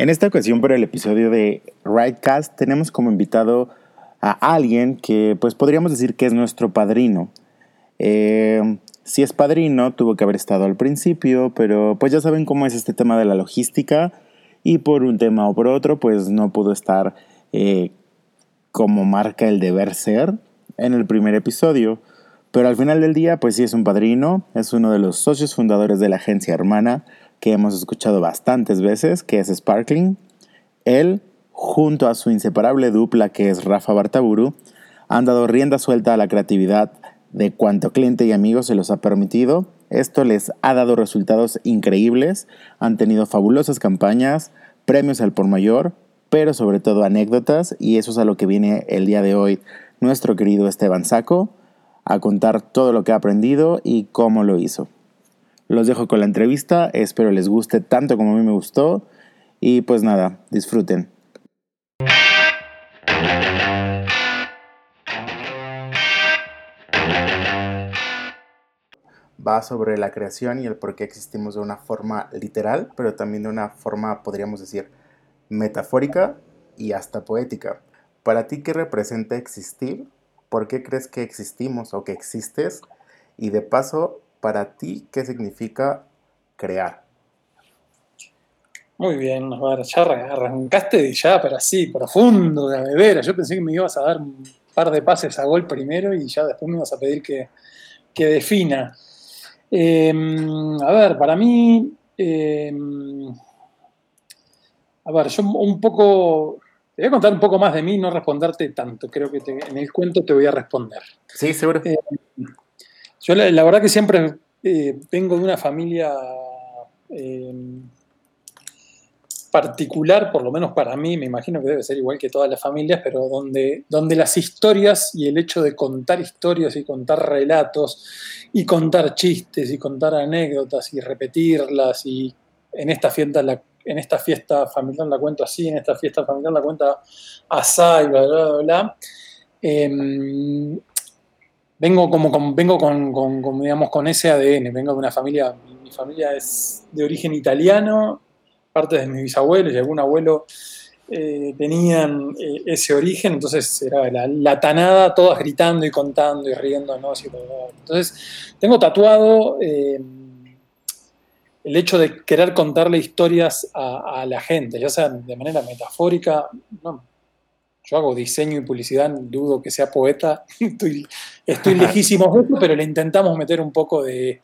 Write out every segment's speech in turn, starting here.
En esta ocasión, por el episodio de Rightcast, tenemos como invitado a alguien que, pues, podríamos decir que es nuestro padrino. Eh, si es padrino, tuvo que haber estado al principio, pero pues ya saben cómo es este tema de la logística y por un tema o por otro, pues no pudo estar eh, como marca el deber ser en el primer episodio. Pero al final del día, pues sí es un padrino, es uno de los socios fundadores de la agencia hermana que hemos escuchado bastantes veces, que es Sparkling. Él, junto a su inseparable dupla que es Rafa Bartaburu, han dado rienda suelta a la creatividad de cuanto cliente y amigo se los ha permitido. Esto les ha dado resultados increíbles, han tenido fabulosas campañas, premios al por mayor, pero sobre todo anécdotas, y eso es a lo que viene el día de hoy nuestro querido Esteban Saco a contar todo lo que ha aprendido y cómo lo hizo. Los dejo con la entrevista, espero les guste tanto como a mí me gustó y pues nada, disfruten. Va sobre la creación y el por qué existimos de una forma literal, pero también de una forma, podríamos decir, metafórica y hasta poética. Para ti, ¿qué representa existir ¿Por qué crees que existimos o que existes? Y de paso, para ti, ¿qué significa crear? Muy bien, ya arrancaste ya, pero así, profundo, de veras. Yo pensé que me ibas a dar un par de pases a gol primero y ya después me ibas a pedir que, defina. Em, a ver, para mí, em, a ver, yo un poco te voy a contar un poco más de mí, no responderte tanto. Creo que en el cuento te voy a responder. Sí, seguro. Eh, yo la, verdad que siempre eh, vengo de una familia eh, particular, por lo menos para mí, me imagino que debe ser igual que todas las familias, pero donde, donde las historias y el hecho de contar historias y contar relatos y contar chistes y contar anécdotas y repetirlas y en esta fiesta la en esta fiesta familiar la cuento así, en esta fiesta familiar la cuenta así, y bla, bla, bla, em, vengo como con, vengo con, digamos, con ese ADN, vengo de una familia, mi, familia es de origen italiano, parte de mis bisabuelos y algún abuelo eh, tenían eh, ese origen, entonces era la, tanada, todas gritando y contando y riéndonos. Y entonces, tengo tatuado em, el hecho de querer contarle historias a, la gente, ya sea de manera metafórica, no, yo hago diseño y publicidad, dudo que sea poeta, estoy, estoy lejísimo de pero le intentamos meter un poco de,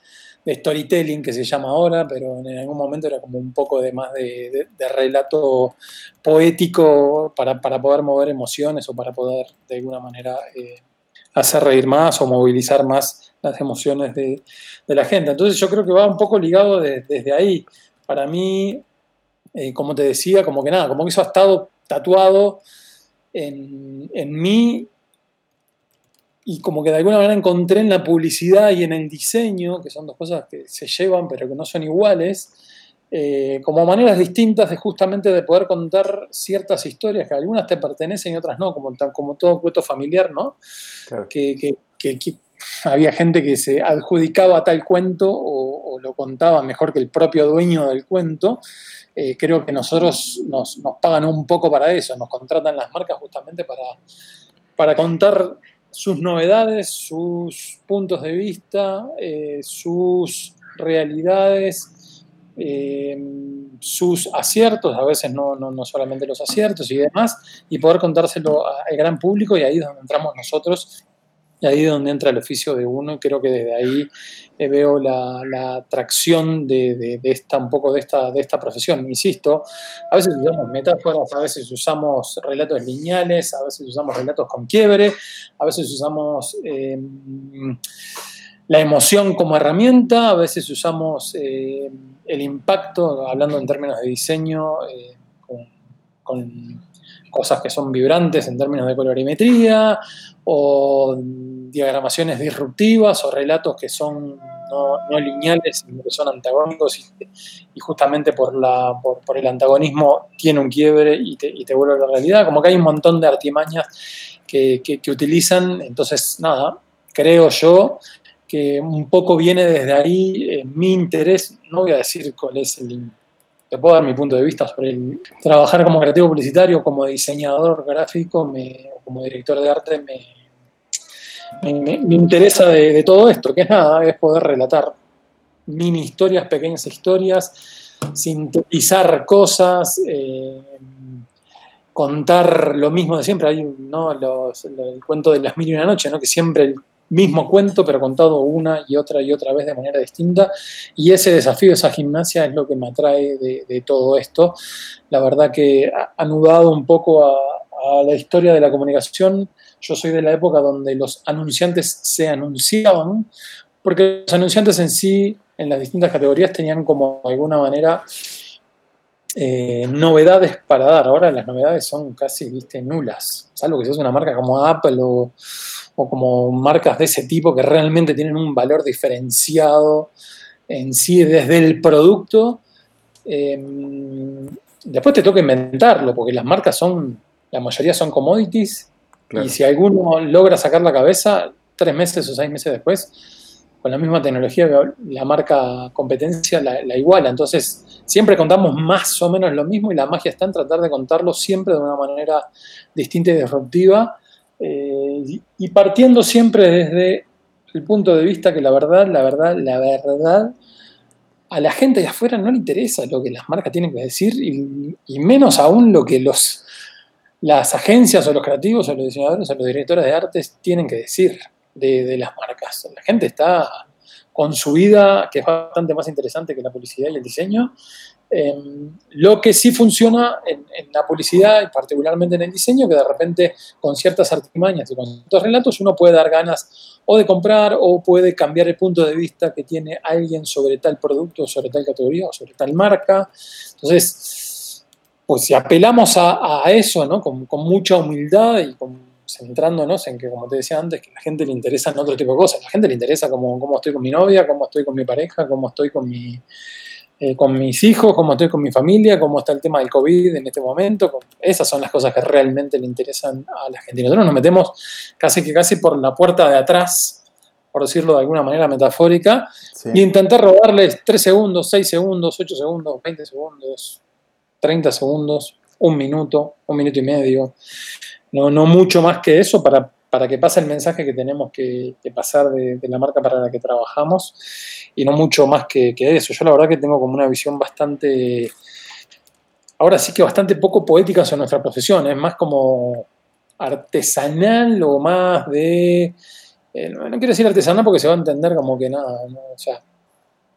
storytelling, que se llama ahora, pero en algún momento era como un poco de más de, relato poético para, poder mover emociones o para poder de alguna manera eh, hacer reír más o movilizar más las emociones de, la gente. Entonces yo creo que va un poco ligado desde ahí. Para mí, eh, como te decía, como que nada, como que eso ha estado tatuado en, mí y como que de alguna manera encontré en la publicidad y en el diseño, que son dos cosas que se llevan pero que no son iguales, eh, como maneras distintas de justamente de poder contar ciertas historias que algunas te pertenecen y otras no, como, como todo cuento familiar, ¿no? que, había gente que se adjudicaba a tal cuento o, lo contaba mejor que el propio dueño del cuento. Eh, creo que nosotros nos, pagan un poco para eso, nos contratan las marcas justamente para, para contar sus novedades, sus puntos de vista, eh, sus realidades, eh, sus aciertos, a veces no, no, no, solamente los aciertos y demás, y poder contárselo al gran público y ahí es donde entramos nosotros ahí es donde entra el oficio de uno y creo que desde ahí eh, veo la, atracción de, esta, un poco de esta, de esta profesión. Insisto, a veces usamos metáforas, a veces usamos relatos lineales, a veces usamos relatos con quiebre, a veces usamos em, la emoción como herramienta, a veces usamos eh, el impacto, hablando en términos de diseño, eh, con cosas que son vibrantes en términos de colorimetría, o diagramaciones disruptivas, o relatos que son no, lineales, sino que son antagónicos, y, justamente por, la, por, el antagonismo tiene un quiebre y te, vuelve a la realidad. Como que hay un montón de artimañas que, utilizan, entonces, nada, creo yo que un poco viene desde ahí mi interés, no voy a decir cuál es el te puedo dar mi punto de vista sobre el, trabajar como creativo publicitario, como diseñador gráfico, me, como director de arte, me, me, interesa de, todo esto, que es nada, es poder relatar mini historias, pequeñas historias, sintetizar cosas, eh, contar lo mismo de siempre. Hay ¿no? el cuento de las mil y una noche, ¿no? que siempre el mismo cuento, pero contado una y otra y otra vez de manera distinta. Y ese desafío, esa gimnasia es lo que me atrae de, todo esto. La verdad que anudado un poco a, la historia de la comunicación. Yo soy de la época donde los anunciantes se anunciaban, porque los anunciantes en sí, en las distintas categorías, tenían como de alguna manera eh, novedades para dar. Ahora las novedades son casi ¿viste? nulas, salvo que seas una marca como Apple o o como marcas de ese tipo que realmente tienen un valor diferenciado en sí desde el producto. Em, después te toca inventarlo, porque las marcas son, la mayoría son commodities, y si alguno logra sacar la cabeza, tres meses o seis meses después, con la misma tecnología, la marca competencia la, la, iguala. Entonces, siempre contamos más o menos lo mismo y la magia está en tratar de contarlo siempre de una manera distinta y disruptiva eh, y partiendo siempre desde el punto de vista que la verdad, la verdad, la verdad, a la gente de afuera no le interesa lo que las marcas tienen que decir y, menos aún lo que los, las agencias o los creativos o los diseñadores o los directores de artes tienen que decir de, las marcas. La gente está con su vida, que es bastante más interesante que la publicidad y el diseño, Em, lo que sí funciona en, la publicidad y particularmente en el diseño, que de repente con ciertas artimañas y con ciertos relatos uno puede dar ganas o de comprar o puede cambiar el punto de vista que tiene alguien sobre tal producto, sobre tal categoría o sobre tal marca. Entonces, pues si apelamos a, eso, ¿no? Con, mucha humildad y centrándonos en que, como te decía antes, que a la gente le interesan otro tipo de cosas. A la gente le interesa cómo, cómo estoy con mi novia, cómo estoy con mi pareja, cómo estoy con mi eh, con mis hijos, cómo estoy con mi familia, cómo está el tema del COVID en este momento. Esas son las cosas que realmente le interesan a la gente. Nosotros nos metemos casi que casi por la puerta de atrás, por decirlo de alguna manera metafórica, y intentar robarles 3 segundos, 6 segundos, 8 segundos, 20 segundos, 30 segundos, un minuto, un minuto y medio. No, no mucho más que eso para para que pase el mensaje que tenemos que, pasar de, la marca para la que trabajamos y no mucho más que, eso. Yo la verdad que tengo como una visión bastante, ahora sí que bastante poco poética sobre nuestra profesión, es más como artesanal o más de, eh, no, quiero decir artesanal porque se va a entender como que nada, o sea,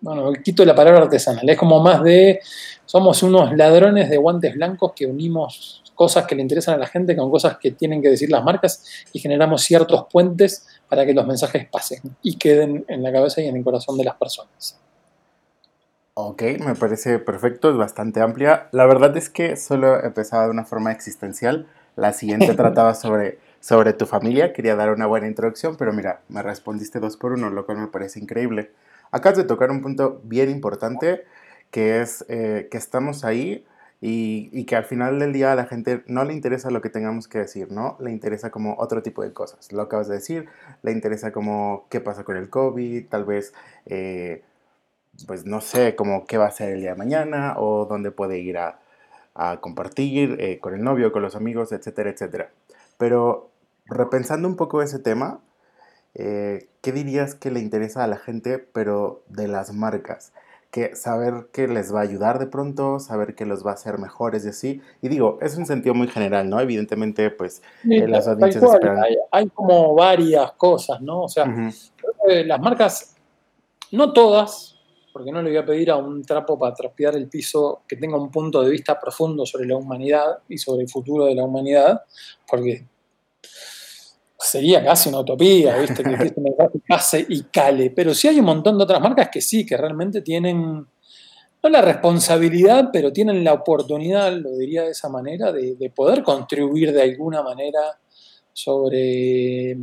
bueno, quito la palabra artesanal, es como más de, somos unos ladrones de guantes blancos que unimos cosas que le interesan a la gente con cosas que tienen que decir las marcas y generamos ciertos puentes para que los mensajes pasen y queden en la cabeza y en el corazón de las personas. Ok, me parece perfecto, es bastante amplia. La verdad es que solo empezaba de una forma existencial. La siguiente trataba sobre, sobre tu familia. Quería dar una buena introducción, pero mira, me respondiste dos por uno, lo cual me parece increíble. Acabas de tocar un punto bien importante, que es eh, que estamos ahí y, que al final del día a la gente no le interesa lo que tengamos que decir, ¿no? Le interesa como otro tipo de cosas. Lo acabas de decir, le interesa como qué pasa con el COVID, tal vez, eh, pues no sé, como qué va a ser el día de mañana o dónde puede ir a, compartir eh, con el novio, con los amigos, etcétera, etcétera. Pero repensando un poco ese tema, eh, ¿qué dirías que le interesa a la gente, pero de las marcas? que saber que les va a ayudar de pronto, saber que los va a hacer mejores y así. Y digo, es un sentido muy general, ¿no? Evidentemente, pues eh, las audiencias esperan. Hay, como varias cosas, ¿no? O sea, las marcas, no todas, porque no le voy a pedir a un trapo para trapear el piso que tenga un punto de vista profundo sobre la humanidad y sobre el futuro de la humanidad, porque sería casi una utopía, ¿viste? Que este mensaje pase y cale. Pero sí hay un montón de otras marcas que sí, que realmente tienen, no la responsabilidad, pero tienen la oportunidad, lo diría de esa manera, de, poder contribuir de alguna manera sobre,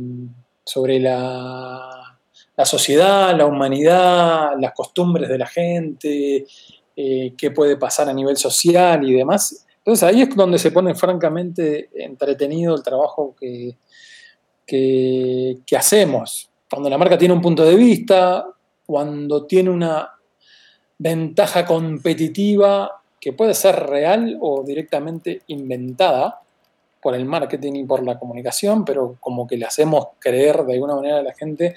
sobre la, la, sociedad, la humanidad, las costumbres de la gente, eh, qué puede pasar a nivel social y demás. Entonces ahí es donde se pone francamente entretenido el trabajo que, que, hacemos. Cuando la marca tiene un punto de vista, cuando tiene una ventaja competitiva que puede ser real o directamente inventada por el marketing y por la comunicación, pero como que le hacemos creer de alguna manera a la gente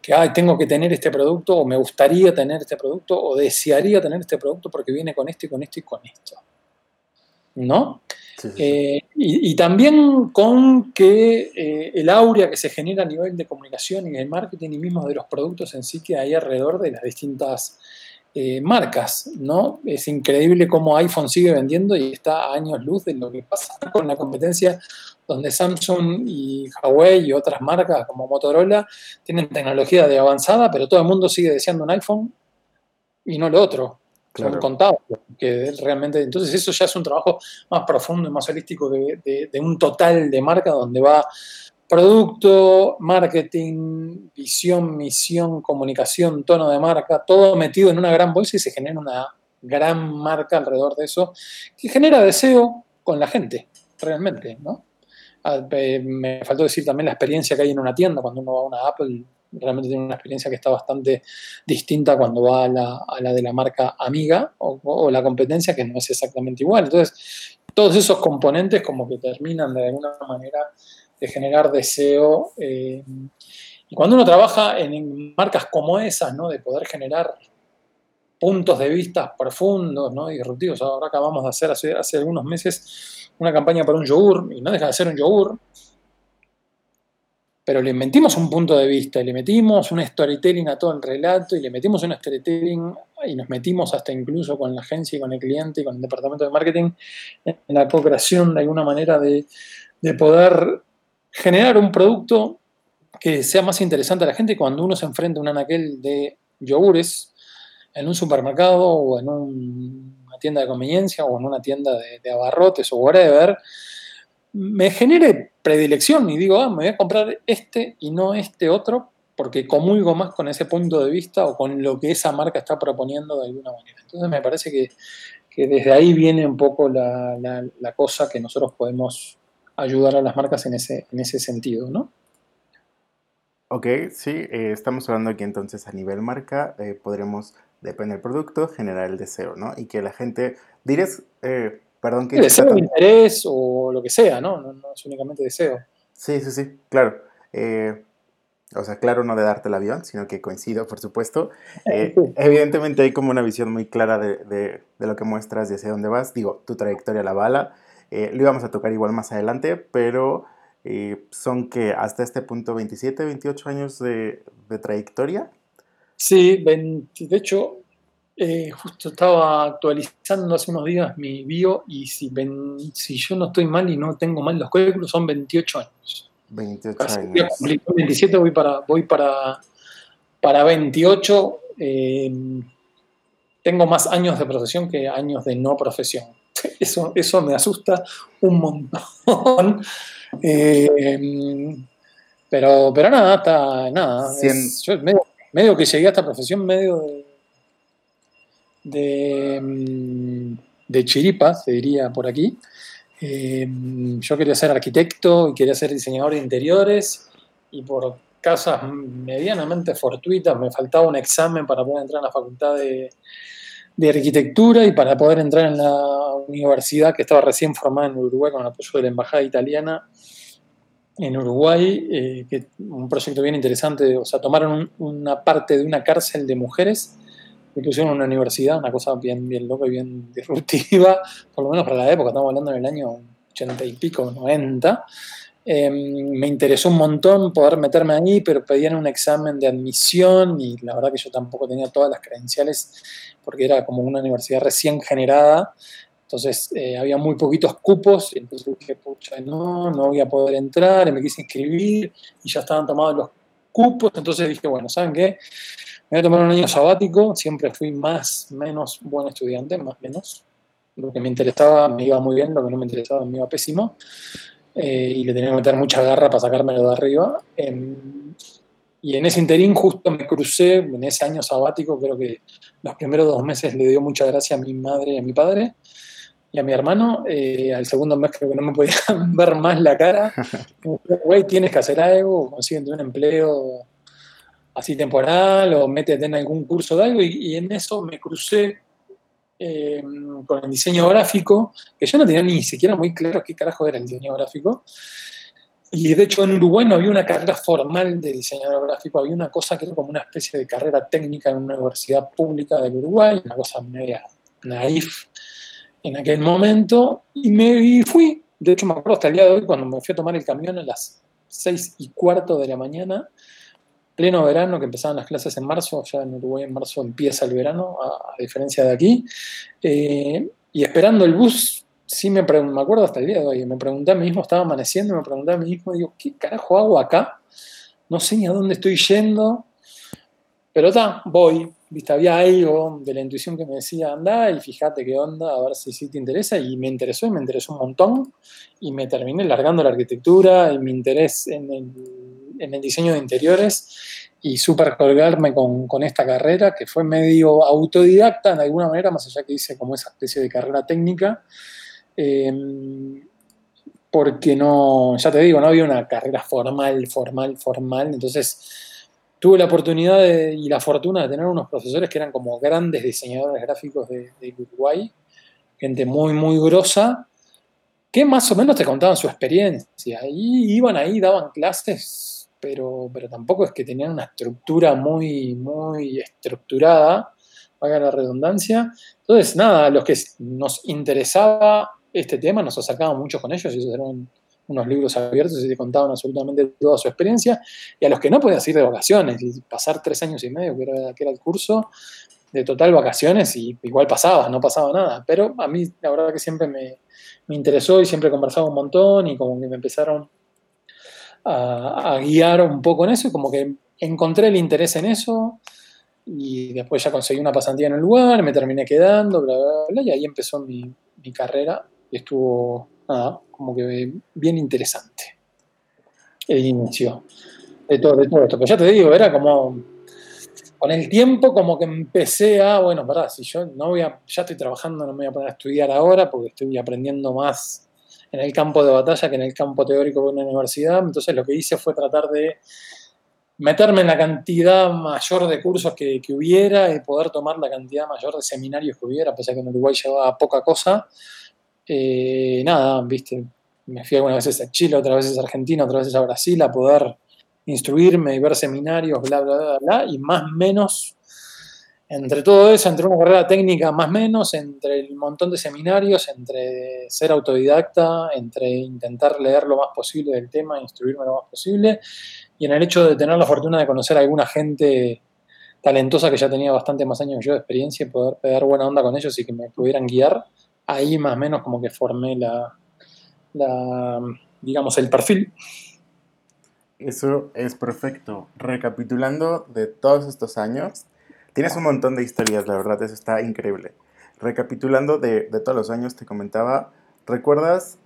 que Ay, tengo que tener este producto o me gustaría tener este producto o desearía tener este producto porque viene con esto y con esto y con esto. ¿No? Eh, y, también con que eh, el aurea que se genera a nivel de comunicación y de marketing y mismo de los productos en sí que hay alrededor de las distintas eh, marcas, ¿no? Es increíble cómo iPhone sigue vendiendo y está a años luz de lo que pasa con la competencia, donde Samsung y Huawei y otras marcas como Motorola tienen tecnología de avanzada, pero todo el mundo sigue deseando un iPhone y no lo otro. Son contados. Que realmente, entonces eso ya es un trabajo más profundo y más holístico de, de un total de marca donde va producto, marketing, visión, misión, comunicación, tono de marca, todo metido en una gran bolsa y se genera una gran marca alrededor de eso que genera deseo con la gente, realmente, ¿no? Ah, me faltó decir también la experiencia que hay en una tienda cuando uno va a una Apple, realmente tiene una experiencia que está bastante distinta cuando va a la, de la marca amiga o, o, la competencia que no es exactamente igual. Entonces, todos esos componentes como que terminan de alguna manera de generar deseo. Eh, y cuando uno trabaja en, marcas como esas, ¿no? de poder generar puntos de vista profundos ¿no? disruptivos. Ahora acabamos de hacer hace, hace algunos meses una campaña para un yogur, y no deja de ser un yogur, pero le metimos un punto de vista, le metimos un storytelling a todo el relato, y le metimos un storytelling, y nos metimos hasta incluso con la agencia y con el cliente y con el departamento de marketing en la cooperación de alguna manera de, de poder generar un producto que sea más interesante a la gente cuando uno se enfrenta a un anaquel de yogures en un supermercado o en una tienda de conveniencia o en una tienda de, abarrotes o whatever, me genere predilección y digo, ah, me voy a comprar este y no este otro porque comulgo más con ese punto de vista o con lo que esa marca está proponiendo de alguna manera. Entonces me parece que, desde ahí viene un poco la, la cosa que nosotros podemos ayudar a las marcas en ese, en ese sentido, ¿no? Ok, sí, eh, estamos hablando aquí entonces a nivel marca, eh, podremos, depende del producto, generar el deseo, ¿no? Y que la gente, dirías, eh, perdón que... Deseo, interés o lo que sea, ¿no? ¿no? es únicamente deseo. Sí, sí, sí, claro. o sea, claro, no de darte el avión, sino que coincido, por supuesto. evidentemente hay como una visión muy clara de, de, de, lo que muestras y hacia dónde vas. Digo, tu trayectoria la bala. Eh, lo íbamos a tocar igual más adelante, pero eh, son que hasta este punto 27, 28 años de, trayectoria. Sí, de hecho, eh, justo estaba actualizando hace unos días mi bio y si, si yo no estoy mal y no tengo mal los cálculos, son 28 años. 28 años. 27 voy para, voy para, para 28. tengo más años de profesión que años de no profesión. Eso, eso me asusta un montón. Eh, pero, pero nada, está, nada. yo medio, que llegué a esta profesión medio de, de, chiripa, se diría por aquí. Eh, yo quería ser arquitecto y quería ser diseñador de interiores y por casas medianamente fortuitas me faltaba un examen para poder entrar a la facultad de, de arquitectura y para poder entrar en la universidad que estaba recién formada en Uruguay con el apoyo de la Embajada Italiana en Uruguay, eh, un proyecto bien interesante, o sea, tomaron una parte de una cárcel de mujeres y pusieron una universidad, una cosa bien, bien loca y bien disruptiva, por lo menos para la época, estamos hablando en el año 80 y pico, 90, Em, me interesó un montón poder meterme ahí, pero pedían un examen de admisión y la verdad que yo tampoco tenía todas las credenciales porque era como una universidad recién generada. Entonces eh, había muy poquitos cupos, entonces dije, pucha, no, no voy a poder entrar, y me quise inscribir y ya estaban tomados los cupos, entonces dije, bueno, ¿saben qué? Me voy a tomar un año sabático, siempre fui más, menos buen estudiante, más, menos. Lo que me interesaba me iba muy bien, lo que no me interesaba me iba pésimo. Eh, y le tenía que meter mucha garra para sacármelo de arriba. Em, y en ese interín justo me crucé, en ese año sabático, creo que los primeros dos meses le dio mucha gracia a mi madre y a mi padre y a mi hermano. Eh, al segundo mes creo que no me podían ver más la cara. Güey, tienes que hacer algo, consíguete un empleo así temporal o métete en algún curso de algo. Y, y en eso me crucé eh, con el diseño gráfico, que yo no tenía ni siquiera muy claro qué carajo era el diseño gráfico. Y de hecho en Uruguay no había una carrera formal de diseñador gráfico, había una cosa que era como una especie de carrera técnica en una universidad pública del Uruguay, una cosa media naif en aquel momento, y me fui. De hecho me acuerdo hasta el día de hoy cuando me fui a tomar el camión a las seis y cuarto de la mañana, pleno verano, que empezaban las clases en marzo, ya en Uruguay en marzo empieza el verano, a, diferencia de aquí, eh, y esperando el bus, sí me, me acuerdo hasta el día de hoy, me pregunté a mí mismo, estaba amaneciendo, me pregunté a mí mismo, digo, ¿qué carajo hago acá? No sé ni a dónde estoy yendo, pero está, voy, viste, había algo de la intuición que me decía, anda y fíjate qué onda, a ver si sí te interesa, y me interesó, y me interesó un montón, y me terminé largando la arquitectura, y mi interés en el en el diseño de interiores y súper colgarme con, esta carrera, que fue medio autodidacta de alguna manera, más allá que hice como esa especie de carrera técnica, em, porque no, ya te digo, no había una carrera formal, formal, formal, entonces tuve la oportunidad y la fortuna de tener unos profesores que eran como grandes diseñadores gráficos de, Uruguay, gente muy, muy grosa, que más o menos te contaban su experiencia. Y iban ahí, daban clases pero, pero tampoco es que tenían una estructura muy, muy estructurada, valga la redundancia. Entonces, nada, los que nos interesaba este tema, nos acercábamos mucho con ellos, y eran unos libros abiertos y te contaban absolutamente toda su experiencia, y a los que no podías ir de vacaciones y pasar tres años y medio, que era, el curso, de total vacaciones, y igual pasaba, no pasaba nada. Pero a mí, la verdad que siempre me, me interesó y siempre conversaba un montón, y como que me empezaron a, guiar un poco en eso y como que encontré el interés en eso y después ya conseguí una pasantía en el lugar, me terminé quedando, bla, bla, bla, y ahí empezó mi, carrera y estuvo, nada, como que bien interesante el inicio de todo, de todo esto. Pero ya te digo, era como, con el tiempo como que empecé a, bueno, verdad, si yo no voy a, ya estoy trabajando, no me voy a poner a estudiar ahora porque estoy aprendiendo más en el campo de batalla que en el campo teórico de una universidad. Entonces lo que hice fue tratar de meterme en la cantidad mayor de cursos que, hubiera y poder tomar la cantidad mayor de seminarios que hubiera, pese a que en Uruguay llevaba poca cosa. Eh, nada, viste, me fui algunas veces a Chile, otras veces a Argentina, otras veces a Brasil a poder instruirme y ver seminarios, bla, bla, bla, bla, y más o menos entre todo eso, entre una carrera técnica más o menos, entre el montón de seminarios, entre ser autodidacta, entre intentar leer lo más posible del tema, instruirme lo más posible, y en el hecho de tener la fortuna de conocer a alguna gente talentosa que ya tenía bastante más años que yo de experiencia y poder pegar buena onda con ellos y que me pudieran guiar, ahí más o menos como que formé la, digamos, el perfil. Eso es perfecto. Recapitulando de todos estos años, Tienes un montón de historias, la verdad, eso está increíble. Recapitulando de, todos los años, te comentaba, ¿recuerdas,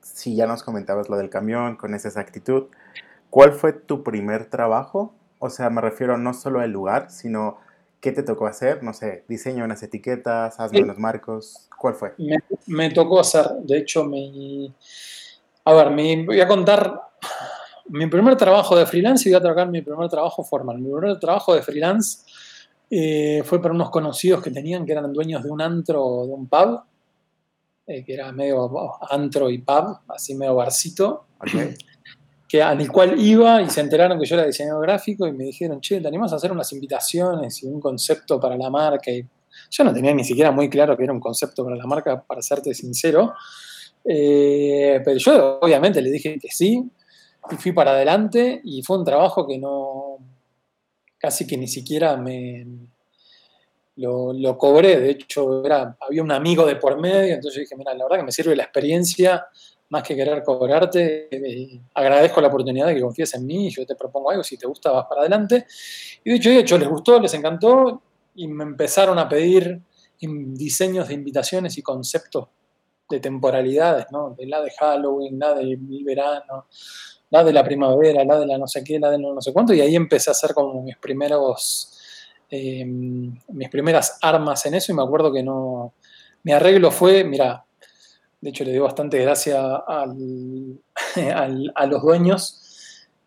si ya nos comentabas lo del camión con esa exactitud, cuál fue tu primer trabajo? O sea, me refiero no solo al lugar, sino qué te tocó hacer, no sé, diseño unas etiquetas, hazme unos marcos, ¿cuál fue? Me, tocó hacer, de hecho, mi... A ver, me voy a contar mi primer trabajo de freelance y voy a trabajar mi primer trabajo formal. Mi primer trabajo de freelance eh, fue para unos conocidos que tenían, que eran dueños de un antro, de un pub, eh, que era medio antro y pub, así medio barcito, que, al cual iba y se enteraron que yo era diseñador gráfico y me dijeron, che, ¿te animas a hacer unas invitaciones y un concepto para la marca? Y yo no tenía ni siquiera muy claro que era un concepto para la marca, para serte sincero, eh, pero yo obviamente le dije que sí y fui para adelante y fue un trabajo que no casi que ni siquiera me lo, cobré, de hecho era, había un amigo de por medio, entonces yo dije, mira, la verdad que me sirve la experiencia, más que querer cobrarte, eh, agradezco la oportunidad de que confíes en mí, yo te propongo algo, si te gusta vas para adelante. Y de hecho, hecho les gustó, les encantó y me empezaron a pedir diseños de invitaciones y conceptos de temporalidades, ¿no? De la de Halloween, la del verano, la de la primavera, la de la no sé qué, la de no sé cuánto, y ahí empecé a hacer como mis primeros, eh, mis primeras armas en eso, y me acuerdo que no, mi arreglo fue, mira, de hecho le doy bastante gracia al, a los dueños,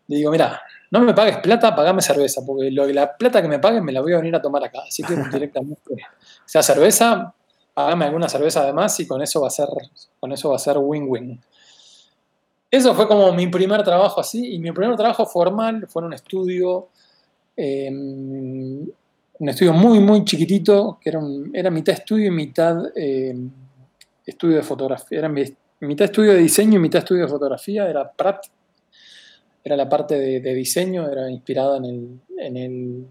le digo, mira, no me pagues plata, pagame cerveza, porque lo, la plata que me paguen me la voy a venir a tomar acá, así que directamente, sea cerveza, hágame alguna cerveza además y con eso va a ser, con eso va a ser win-win. Eso fue como mi primer trabajo así, y mi primer trabajo formal fue en un estudio, em, un estudio muy, muy chiquitito, que era, era mitad estudio y mitad em, estudio de fotografía, era mitad estudio de diseño y mitad estudio de fotografía, era Pratt, era la parte de, diseño, era inspirada en el, en el,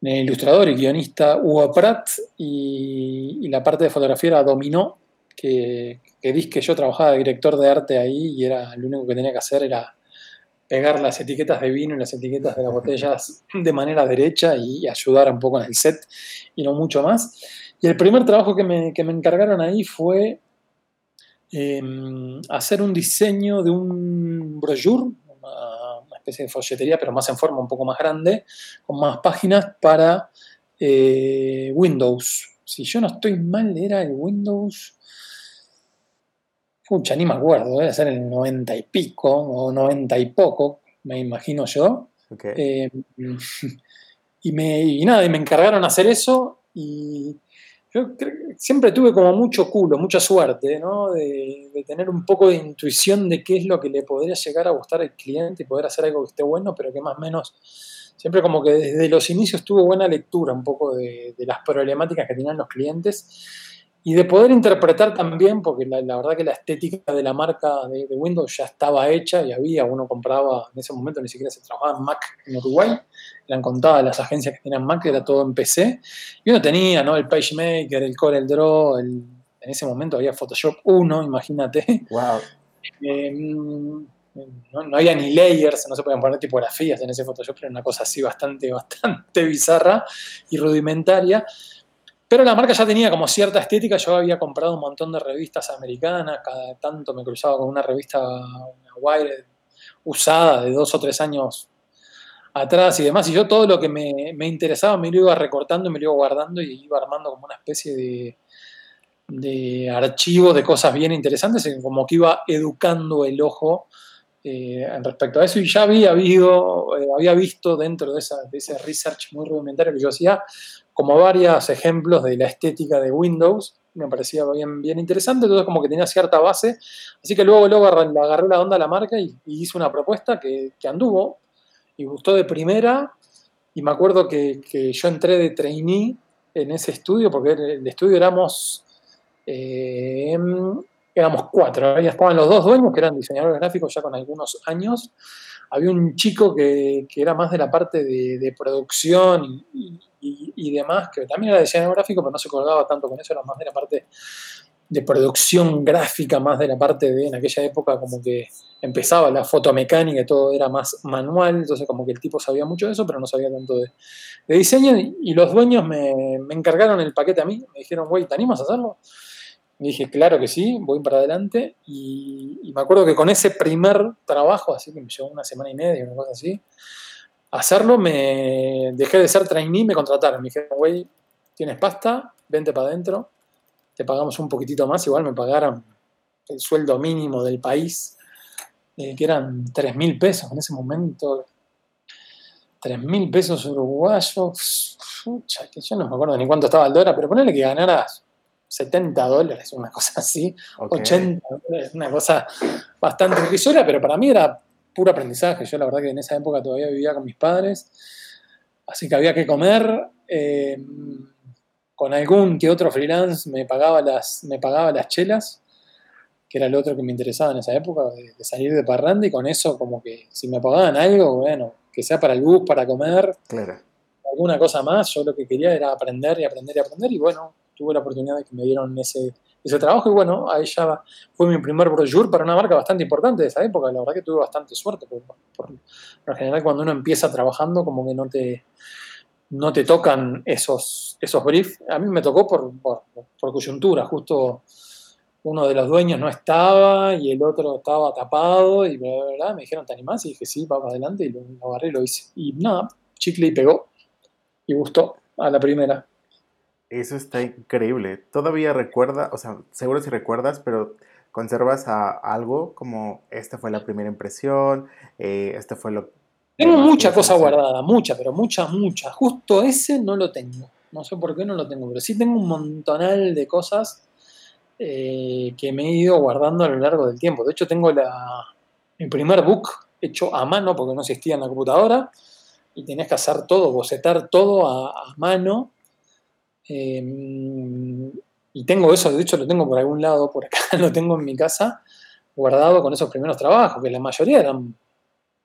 ilustrador y guionista Hugo Pratt, y, y la parte de fotografía era Dominó, que, que que yo trabajaba de director de arte ahí y era lo único que tenía que hacer era pegar las etiquetas de vino y las etiquetas de las botellas de manera derecha y ayudar un poco en el set y no mucho más. Y el primer trabajo que me, encargaron ahí fue em, hacer un diseño de un brochure, una, especie de folletería, pero más en forma un poco más grande, con más páginas para eh, Windows. Si yo no estoy mal, era el Windows Pucha, ni me acuerdo, debe ser el 90 y pico o 90 y poco, me imagino yo. Eh, y, me, y nada, y me encargaron hacer eso y yo siempre tuve como mucho culo, mucha suerte, ¿no? De, de, tener un poco de intuición de qué es lo que le podría llegar a gustar al cliente y poder hacer algo que esté bueno, pero que más o menos siempre como que desde los inicios tuvo buena lectura un poco de, de las problemáticas que tenían los clientes y de poder interpretar también, porque la, verdad que la estética de la marca de, Windows ya estaba hecha y había, uno compraba, en ese momento ni siquiera se trabajaba en Mac en Uruguay, eran contadas las agencias que tenían Mac, era todo en PC, y uno tenía ¿no? el PageMaker, el Corel Draw, en ese momento había Photoshop 1, imagínate. Wow. Eh, no, había ni layers, no se podían poner tipografías en ese Photoshop, era una cosa así bastante, bastante bizarra y rudimentaria. Pero la marca ya tenía como cierta estética, yo había comprado un montón de revistas americanas, cada tanto me cruzaba con una revista, una Wired usada de dos o tres años atrás y demás, y yo todo lo que me, interesaba me lo iba recortando, me lo iba guardando y iba armando como una especie de, de archivo de cosas bien interesantes, como que iba educando el ojo eh, respecto a eso, y ya había, habido, eh, había visto dentro de, esa, de ese research muy rudimentario que yo hacía, como varios ejemplos de la estética de Windows, me parecía bien, bien interesante, entonces como que tenía cierta base, así que luego, luego agarré la onda a la marca y, hice una propuesta que, anduvo y gustó de primera, y me acuerdo que, yo entré de trainee en ese estudio, porque el estudio éramos, eh, éramos cuatro, ahí estaban los dos dueños, que eran diseñadores gráficos ya con algunos años, había un chico que, era más de la parte de, producción y, demás, que también era diseñador gráfico, pero no se colgaba tanto con eso, era más de la parte de producción gráfica, más de la parte de, en aquella época, como que empezaba la fotomecánica y todo era más manual, entonces como que el tipo sabía mucho de eso, pero no sabía tanto de, diseño, y, los dueños me, me, encargaron el paquete a mí, me dijeron, güey, ¿te animas a hacerlo? dije, claro que sí, voy para adelante. Y, me acuerdo que con ese primer trabajo, así que me llevó una semana y media, una cosa así, hacerlo, me dejé de ser trainee, me contrataron. Me dijeron, güey, tienes pasta, vente para adentro, te pagamos un poquitito más. Igual me pagaron el sueldo mínimo del país, eh, que eran 3 mil pesos en ese momento. 3 mil pesos uruguayos. Pucha, que yo no me acuerdo ni cuánto estaba el dólar, pero ponele que ganaras 70 dólares, una cosa así, 80 dólares, una cosa bastante irrisoria, pero para mí era puro aprendizaje. Yo la verdad que en esa época todavía vivía con mis padres, así que había que comer. Eh, con algún que otro freelance me pagaba las, me pagaba las chelas, que era lo otro que me interesaba en esa época, de, salir de parranda, y con eso como que si me pagaban algo, bueno, que sea para el bus, para comer, alguna cosa más, yo lo que quería era aprender y aprender y aprender, y bueno, tuve la oportunidad de que me dieron ese, ese trabajo y bueno, ahí ya fue mi primer brochure para una marca bastante importante de esa época, la verdad que tuve bastante suerte, porque por, lo general cuando uno empieza trabajando como que no te, no te tocan esos, esos briefs, a mí me tocó por, por, coyuntura, justo uno de los dueños no estaba y el otro estaba tapado y bla, me dijeron, ¿te animás? Y dije, sí, vamos adelante y lo, lo agarré y lo hice. Y nada, chicle y pegó y gustó a la primera. Eso está increíble. Todavía recuerda, o sea, seguro si recuerdas, pero conservas a algo como esta fue la primera impresión, eh, fue lo... Tengo mucha cosa guardada, mucha, pero mucha, mucha. Justo ese no lo tengo. No sé por qué no lo tengo, pero sí tengo un montonal de cosas eh, que me he ido guardando a lo largo del tiempo. De hecho, tengo la, mi primer book hecho a mano porque no existía en la computadora y tenías que hacer todo, bocetar todo a, mano. Em, y tengo eso, de hecho lo tengo por algún lado, por acá lo tengo en mi casa, guardado con esos primeros trabajos, que la mayoría eran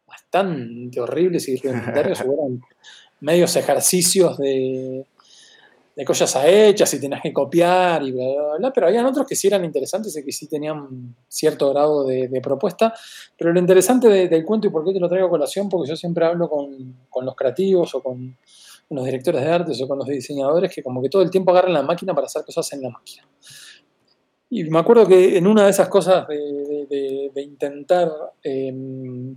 bastante horribles y rudimentarios, eran medios ejercicios de, de cosas hechas y tenías que copiar y bla, bla, bla, pero habían otros que sí eran interesantes y que sí tenían cierto grado de, propuesta. Pero lo interesante del cuento y por qué te lo traigo a colación, porque yo siempre hablo con, los creativos o con, los directores de arte o con los diseñadores que como que todo el tiempo agarran la máquina para hacer cosas en la máquina. Y me acuerdo que en una de esas cosas de, intentar em,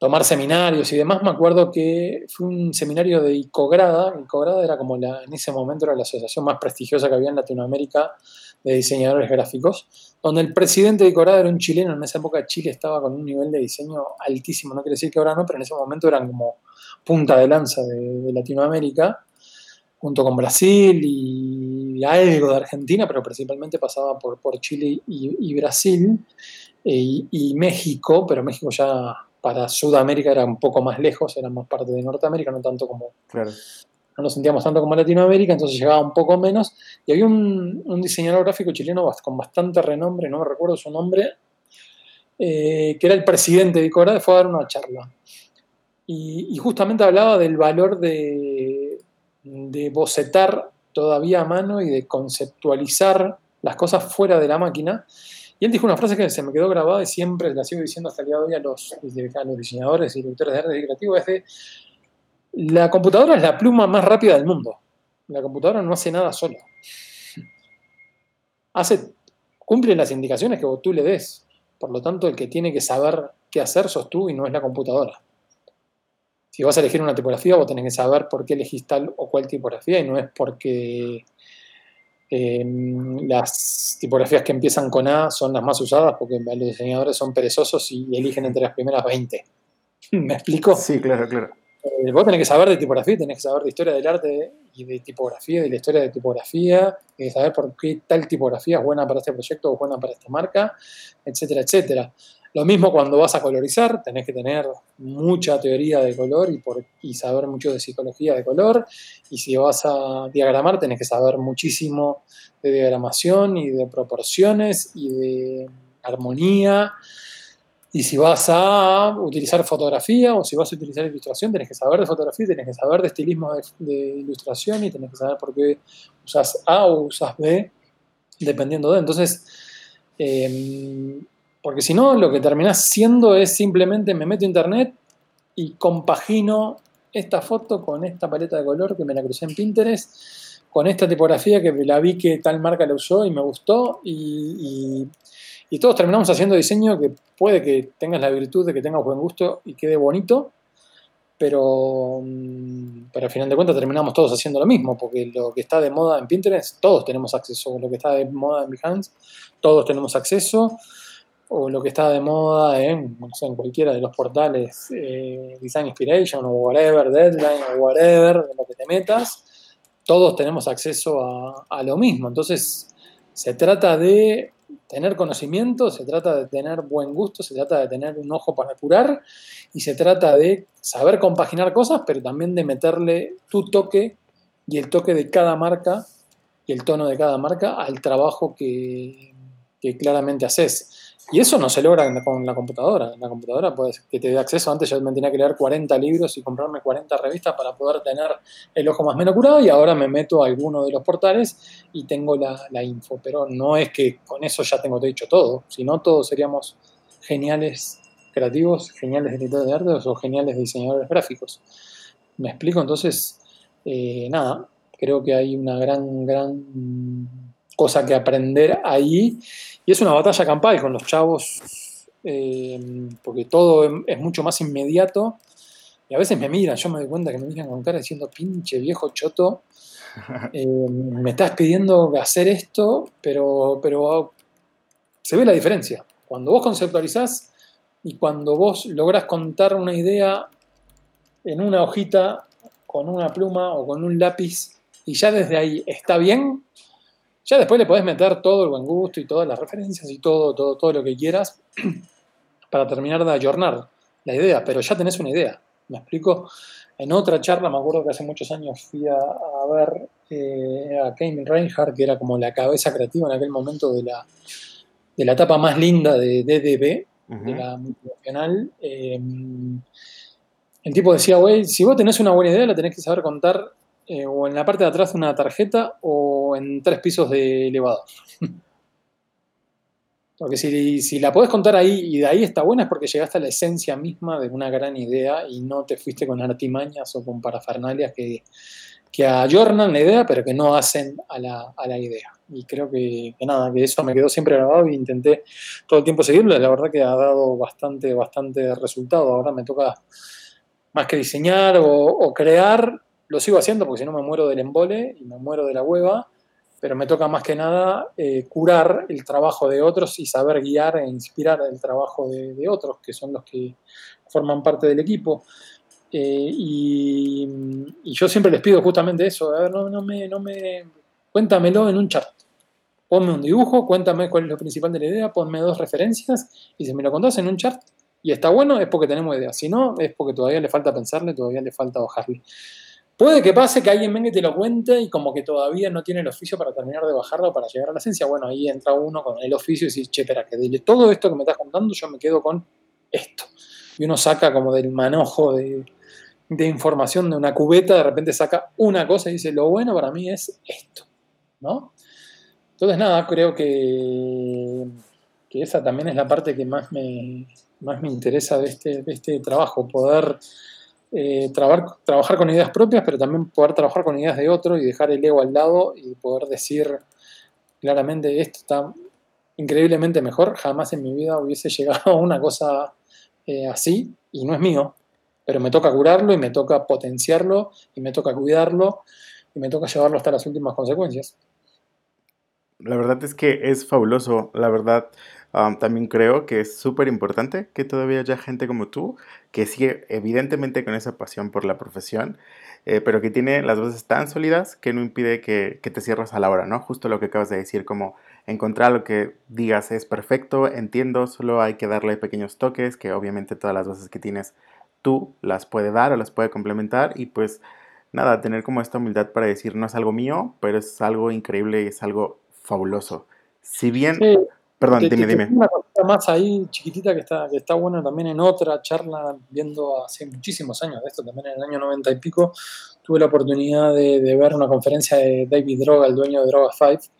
tomar seminarios y demás, me acuerdo que fue un seminario de Icograda. Icograda era como la, en ese momento era la asociación más prestigiosa que había en Latinoamérica de diseñadores gráficos, donde el presidente de Icograda era un chileno. En esa época Chile estaba con un nivel de diseño altísimo. No quiere decir que ahora no, pero en ese momento eran como punta de lanza de, Latinoamérica, junto con Brasil y algo de Argentina, pero principalmente pasaba por, por Chile y, Brasil eh, y México, pero México ya para Sudamérica era un poco más lejos, era más parte de Norteamérica, no tanto como... Claro. No nos sentíamos tanto como Latinoamérica, entonces llegaba un poco menos. Y había un, diseñador gráfico chileno con bastante renombre, no me recuerdo su nombre, eh, que era el presidente de Icora, fue a dar una charla. Y, justamente hablaba del valor de, de bocetar todavía a mano y de conceptualizar las cosas fuera de la máquina y él dijo una frase que se me quedó grabada y siempre la sigo diciendo hasta el día de hoy a los, diseñadores y directores de arte creativo, es de, la computadora es la pluma más rápida del mundo. La computadora no hace nada sola. Hace, cumple las indicaciones que tú le des. Por lo tanto, el que tiene que saber qué hacer sos tú y no es la computadora. Si vas a elegir una tipografía, vos tenés que saber por qué elegís tal o cual tipografía y no es porque Em, las tipografías que empiezan con A son las más usadas porque los diseñadores son perezosos y eligen entre las primeras 20. ¿Me explico? Sí, claro, claro. Eh, vos tenés que saber de tipografía, tenés que saber de historia del arte y de tipografía, de la historia de tipografía, tenés que saber por qué tal tipografía es buena para este proyecto o buena para esta marca, etcétera, etcétera. Lo mismo cuando vas a colorizar, tenés que tener mucha teoría de color y, por, y saber mucho de psicología de color. Y si vas a diagramar, tenés que saber muchísimo de diagramación y de proporciones y de armonía. Y si vas a utilizar fotografía o si vas a utilizar ilustración, tenés que saber de fotografía, tenés que saber de estilismo de, ilustración y tenés que saber por qué usas A o usas B, dependiendo de. Entonces, em, porque si no, lo que terminás siendo es simplemente me meto a internet y compagino esta foto con esta paleta de color que me la crucé en Pinterest, con esta tipografía que la vi que tal marca la usó y me gustó, y, todos terminamos haciendo diseño que puede que tengas la virtud de que tengas buen gusto y quede bonito, pero, mm, pero al final de cuentas terminamos todos haciendo lo mismo, porque lo que está de moda en Pinterest, todos tenemos acceso, lo que está de moda en Behance, todos tenemos acceso, o lo que está de moda en, cualquiera de los portales eh, Design Inspiration o whatever, Deadline o whatever, de lo que te metas, todos tenemos acceso a, a lo mismo. Entonces, se trata de tener conocimiento, se trata de tener buen gusto, se trata de tener un ojo para curar y se trata de saber compaginar cosas, pero también de meterle tu toque y el toque de cada marca y el tono de cada marca al trabajo que, que claramente haces. Y eso no se logra con la computadora. La computadora puede que te dé acceso. Antes yo me tenía que leer 40 libros y comprarme 40 revistas para poder tener el ojo más menos curado y ahora me meto a alguno de los portales y tengo la, info. Pero no es que con eso ya tengo dicho todo. Si no, todos seríamos geniales creativos, geniales editores de arte o geniales diseñadores gráficos. ¿Me explico? Entonces, eh, nada, creo que hay una gran, gran cosa que aprender ahí y es una batalla campal con los chavos, eh, porque todo es mucho más inmediato. Y a veces me miran, yo me doy cuenta que me miran con cara diciendo, pinche viejo choto, eh, me estás pidiendo hacer esto, pero, pero se ve la diferencia. Cuando vos conceptualizás y cuando vos lográs contar una idea en una hojita, con una pluma o con un lápiz y ya desde ahí está bien, ya después le podés meter todo el buen gusto y todas las referencias y todo, todo, todo lo que quieras para terminar de ayornar la idea, pero ya tenés una idea. ¿Me explico? En otra charla, me acuerdo que hace muchos años fui a, ver eh, a Kevin Reinhardt, que era como la cabeza creativa en aquel momento de la, de la etapa más linda de DDB, de la multinacional. Em, el tipo decía, güey, si vos tenés una buena idea, la tenés que saber contar eh, o en la parte de atrás de una tarjeta o en tres pisos de elevador. Porque si, la podés contar ahí y de ahí está buena es porque llegaste a la esencia misma de una gran idea y no te fuiste con artimañas o con parafernalias que, que ayornan la idea pero que no hacen a la, idea. Y creo que, nada, que eso me quedó siempre grabado e intenté todo el tiempo seguirlo. La verdad que ha dado bastante, bastante resultado. Ahora me toca más que diseñar o crear, lo sigo haciendo porque si no me muero del embole y me muero de la hueva pero me toca más que nada eh, curar el trabajo de otros y saber guiar e inspirar el trabajo de, otros, que son los que forman parte del equipo. Eh, y, yo siempre les pido justamente eso, a ver, no, no, me, no me, cuéntamelo en un chat. Ponme un dibujo, cuéntame cuál es lo principal de la idea, ponme dos referencias y si me lo contás en un chat y está bueno es porque tenemos idea, si no es porque todavía le falta pensarle, todavía le falta bajarle. Puede que pase que alguien venga y te lo cuente y como que todavía no tiene el oficio para terminar de bajarlo para llegar a la esencia. Bueno, ahí entra uno con el oficio y dice, che, espera, que de todo esto que me estás contando yo me quedo con esto. Y uno saca como del manojo de, información de una cubeta, de repente saca una cosa y dice, lo bueno para mí es esto. ¿no? Entonces, nada, creo que, que esa también es la parte que más me, más me interesa de este, de este trabajo, poder eh, trabajar, con ideas propias, pero también poder trabajar con ideas de otro y dejar el ego al lado y poder decir claramente esto está increíblemente mejor. Jamás en mi vida hubiese llegado a una cosa eh, así y no es mío, pero me toca curarlo y me toca potenciarlo y me toca cuidarlo y me toca llevarlo hasta las últimas consecuencias. La verdad es que es fabuloso, la verdad también creo que es súper importante que todavía haya gente como tú que sigue evidentemente con esa pasión por la profesión, eh, pero que tiene las voces tan sólidas que no impide que, te cierres a la hora, ¿no? Justo lo que acabas de decir, como encontrar lo que digas es perfecto, entiendo, solo hay que darle pequeños toques, que obviamente todas las voces que tienes tú las puede dar o las puede complementar y pues nada, tener como esta humildad para decir no es algo mío, pero es algo increíble y es algo fabuloso. Si bien... Perdón, dime, dime. Una cosa más ahí chiquitita que está, que está buena también en otra charla, viendo hace muchísimos años de esto, también en el año 90 y pico, tuve la oportunidad de, ver una conferencia de David Droga, el dueño de Droga 5,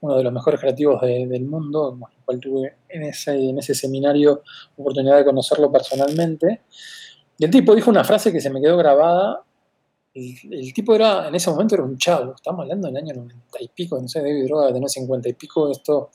uno de los mejores creativos del mundo, con el cual tuve en ese, en ese seminario oportunidad de conocerlo personalmente. Y el tipo dijo una frase que se me quedó grabada. El, tipo era, en ese momento era un chavo, estamos hablando del año 90 y pico, no sé, David Droga de tener 50 y pico, esto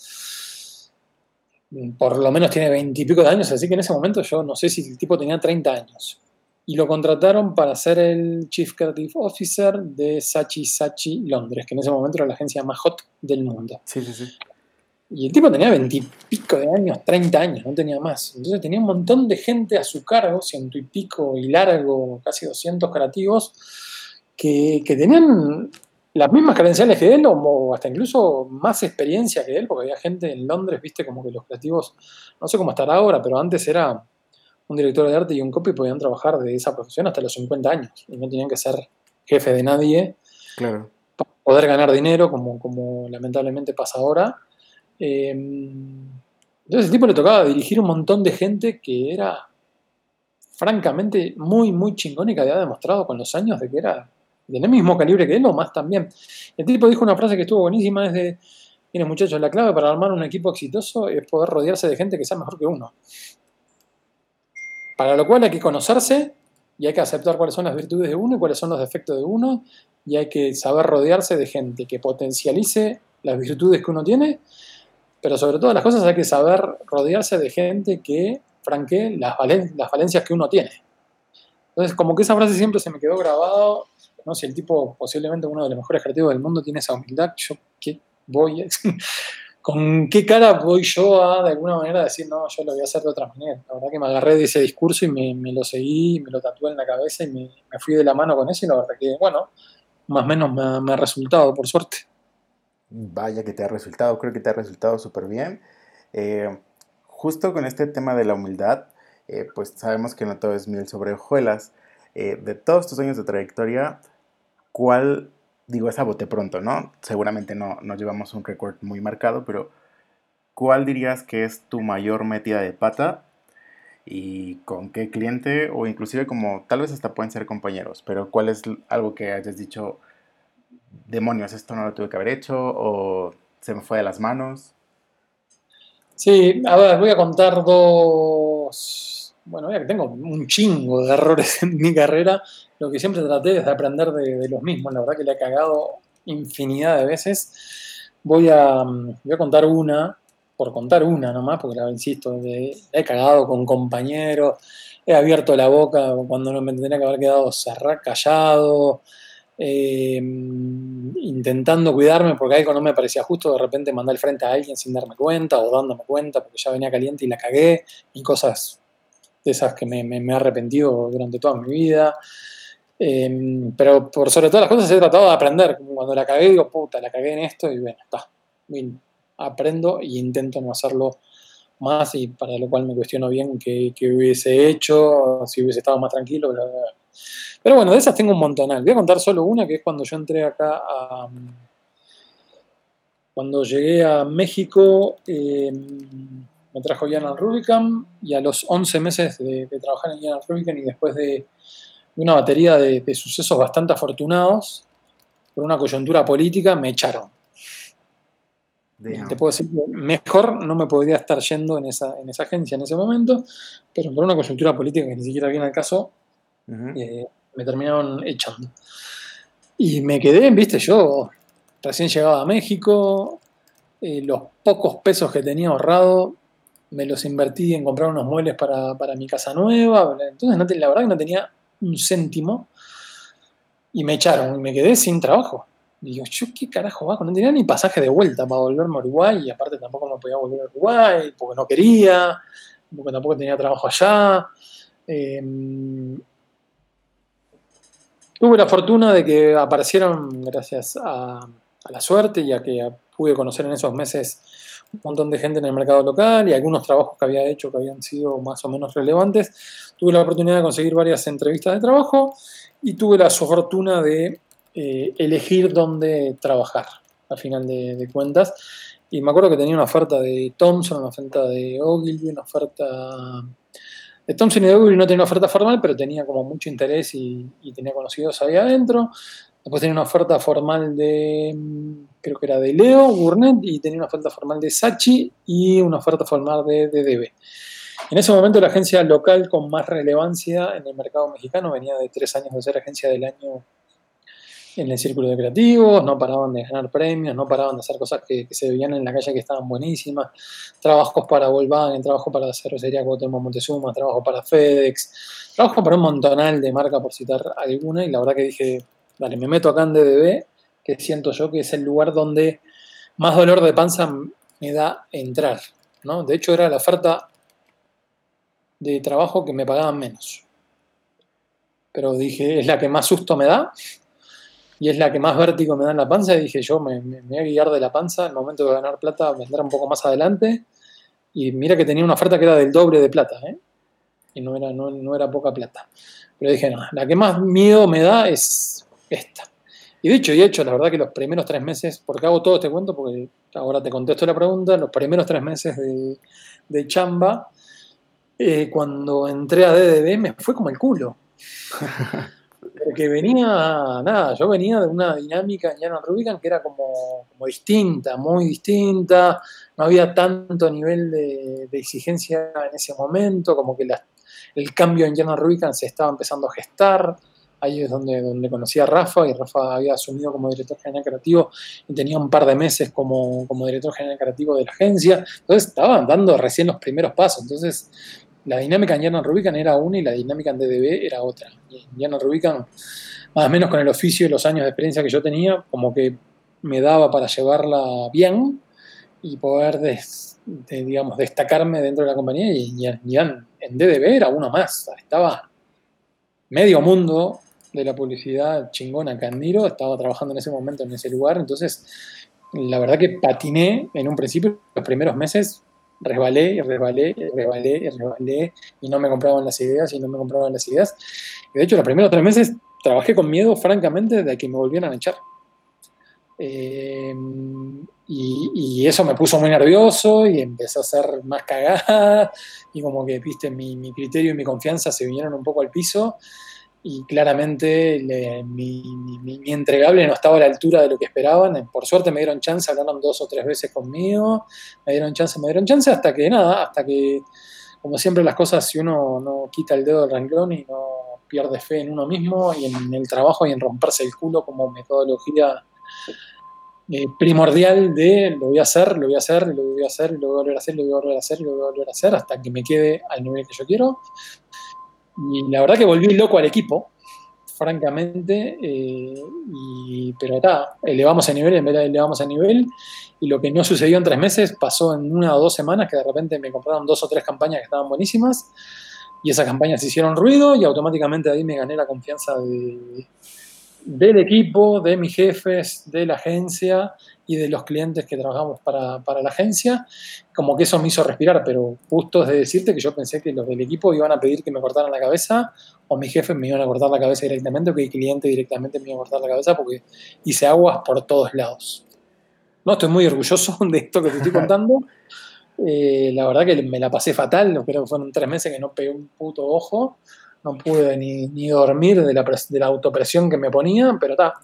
por lo menos tiene veintipico de años, así que en ese momento yo no sé si el tipo tenía 30 años. Y lo contrataron para ser el Chief Creative Officer de Sachi Sachi Londres, que en ese momento era la agencia más hot del mundo. Sí, sí, sí. Y el tipo tenía veintipico de años, 30 años, no tenía más. Entonces tenía un montón de gente a su cargo, ciento y pico y largo, casi 200 creativos, que, que tenían las mismas credenciales que él o hasta incluso más experiencia que él, porque había gente en Londres, viste, como que los creativos, no sé cómo estará ahora, pero antes era un director de arte y un copy podían trabajar de esa profesión hasta los 50 años y no tenían que ser jefe de nadie claro. para poder ganar dinero, como, como lamentablemente pasa ahora. Em, entonces, ese tipo le tocaba dirigir un montón de gente que era francamente muy, muy chingón y que había demostrado con los años de que era del mismo calibre que él o más también. El tipo dijo una frase que estuvo buenísima, es de, miren muchachos, la clave para armar un equipo exitoso es poder rodearse de gente que sea mejor que uno. Para lo cual hay que conocerse y hay que aceptar cuáles son las virtudes de uno y cuáles son los defectos de uno y hay que saber rodearse de gente que potencialice las virtudes que uno tiene, pero sobre todas las cosas hay que saber rodearse de gente que franquee las, las valencias que uno tiene. Entonces, como que esa frase siempre se me quedó grabado Si el tipo, posiblemente uno de los mejores creativos del mundo, tiene esa humildad, yo qué voy ¿Con qué cara voy yo a, de alguna manera, decir, no, yo lo voy a hacer de otra manera? La verdad que me agarré de ese discurso y me, lo seguí, me lo tatué en la cabeza y me, fui de la mano con eso y la verdad que, bueno, más o menos me, ha resultado, por suerte. Vaya que te ha resultado, creo que te ha resultado súper bien. Eh, justo con este tema de la humildad, eh, pues sabemos que no todo es miel sobre hojuelas. Eh, de todos tus años de trayectoria, ¿cuál, digo, es a bote pronto, ¿no? Seguramente no, no llevamos un récord muy marcado, pero ¿cuál dirías que es tu mayor metida de pata y con qué cliente o inclusive como tal vez hasta pueden ser compañeros, pero cuál es algo que hayas dicho, demonios, esto no lo tuve que haber hecho o se me fue de las manos. Sí, a voy a contar dos, bueno, ya que tengo un chingo de errores en mi carrera, lo que siempre traté es de aprender de, los mismos, la verdad que le he cagado infinidad de veces. Voy a, a contar una por contar una nomás, porque la insisto, he cagado con compañeros, he abierto la boca cuando no me tendría que haber quedado cerrado, callado, eh, intentando cuidarme porque algo no me parecía justo, de repente mandé al frente a alguien sin darme cuenta o dándome cuenta porque ya venía caliente y la cagué, y cosas de esas que me, he arrepentido durante toda mi vida. Eh, pero por sobre todas las cosas he tratado de aprender. Cuando la cagué, digo, puta, la cagué en esto y bueno, está aprendo e intento no hacerlo más y para lo cual me cuestiono bien qué, hubiese hecho, si hubiese estado más tranquilo. Pero bueno, de esas tengo un montonal. Voy a contar solo una, que es cuando yo entré acá a... Cuando llegué a México, em, me trajo Jan Rubicam y a los 11 meses de, trabajar en Jan Rubicam y después de una batería de, de sucesos bastante afortunados, por una coyuntura política, me echaron. Te puedo decir que mejor no me podría estar yendo en esa, en esa agencia en ese momento, pero por una coyuntura política que ni siquiera viene al caso, eh, me terminaron echando. Y me quedé, viste, yo recién llegado a México, eh, los pocos pesos que tenía ahorrado me los invertí en comprar unos muebles para, mi casa nueva, entonces la verdad que no tenía un céntimo y me echaron y me quedé sin trabajo. Y digo, yo qué carajo va, no tenía ni pasaje de vuelta para volverme a Uruguay y aparte tampoco me podía volver a Uruguay porque no quería, porque tampoco tenía trabajo allá. Em, tuve la fortuna de que aparecieron gracias a, la suerte y a que pude conocer en esos meses un montón de gente en el mercado local y algunos trabajos que había hecho que habían sido más o menos relevantes. Tuve la oportunidad de conseguir varias entrevistas de trabajo y tuve la fortuna de eh, elegir dónde trabajar, al final de, cuentas. Y me acuerdo que tenía una oferta de Thompson, una oferta de Ogilvy, una oferta... De Thompson y de Ogilvy no tenía una oferta formal, pero tenía como mucho interés y, tenía conocidos ahí adentro. Después tenía una oferta formal de, creo que era de Leo Burnett, y tenía una oferta formal de Sachi y una oferta formal de DDB. En ese momento la agencia local con más relevancia en el mercado mexicano venía de tres años de ser agencia del año en el círculo de creativos, no paraban de ganar premios, no paraban de hacer cosas que, se veían en la calle que estaban buenísimas, trabajos para Volkswagen, trabajo para Cervecería Cuauhtémoc Montezuma, trabajo para FedEx, trabajo para un montonal de marca por citar alguna y la verdad que dije, vale, me meto acá en DDB, que siento yo que es el lugar donde más dolor de panza me da entrar, ¿no? De hecho era la oferta de trabajo que me pagaban menos. Pero dije, es la que más susto me da y es la que más vértigo me da en la panza. Y dije, yo me, voy a guiar de la panza, el momento de ganar plata vendrá un poco más adelante. Y mira que tenía una oferta que era del doble de plata, ¿eh? y no era, no, era poca plata. Pero dije, no, la que más miedo me da es esta. Y dicho y hecho, la verdad que los primeros tres meses, porque hago todo este cuento, porque ahora te contesto la pregunta, los primeros tres meses de, de chamba, eh, cuando entré a DDB me fue como el culo. Porque venía, nada, yo venía de una dinámica en Jan Rubicon que era como, distinta, muy distinta, no había tanto nivel de, exigencia en ese momento, como que el cambio en Jan Rubicon se estaba empezando a gestar, ahí es donde, donde conocí a Rafa y Rafa había asumido como director general creativo y tenía un par de meses como, como director general creativo de la agencia, entonces estaban dando recién los primeros pasos, entonces la dinámica en Jan Rubicon era una y la dinámica en DDB era otra. Y en Jan Rubicon, más o menos con el oficio y los años de experiencia que yo tenía, como que me daba para llevarla bien y poder, destacarme dentro de la compañía. Y, en DDB era uno más. Estaba medio mundo de la publicidad chingona admiro, estaba trabajando en ese momento en ese lugar, entonces la verdad que patiné en un principio, los primeros meses resbalé y resbalé y resbalé y resbalé y no me compraban las ideas y no me compraban las ideas. Y de hecho, los primeros tres meses trabajé con miedo, francamente, de que me volvieran a echar. Eh, y, eso me puso muy nervioso y empecé a ser más cagada y como que, viste, mi, mi criterio y mi confianza se vinieron un poco al piso y claramente mi, entregable no estaba a la altura de lo que esperaban. Por suerte me dieron chance, hablaron dos o tres veces conmigo, me dieron chance, me dieron chance hasta que nada, hasta que, como siempre las cosas, si uno no quita el dedo del renglón y no pierde fe en uno mismo y en el trabajo y en romperse el culo como metodología eh, primordial de lo voy a hacer, lo voy a hacer, lo voy a hacer, lo voy a volver a hacer, lo voy a volver a hacer, lo voy a volver a hacer hasta que me quede al nivel que yo quiero y la verdad que volví loco al equipo, francamente, eh, pero está, elevamos a nivel, en vez de elevamos a nivel, y lo que no sucedió en tres meses pasó en una o dos semanas, que de repente me compraron dos o tres campañas que estaban buenísimas, y esas campañas hicieron ruido, y automáticamente ahí me gané la confianza de, del equipo, de mis jefes, de la agencia y de los clientes que trabajamos para, la agencia. Como que eso me hizo respirar, pero justo de decirte que yo pensé que los del equipo iban a pedir que me cortaran la cabeza o mis jefes me iban a cortar la cabeza directamente o que el cliente directamente me iba a cortar la cabeza porque hice aguas por todos lados. No, estoy muy orgulloso de esto que te estoy contando. Eh, la verdad que me la pasé fatal, creo que fueron tres meses que no pegué un puto ojo no pude ni, dormir de la, de la, autopresión que me ponía, pero está.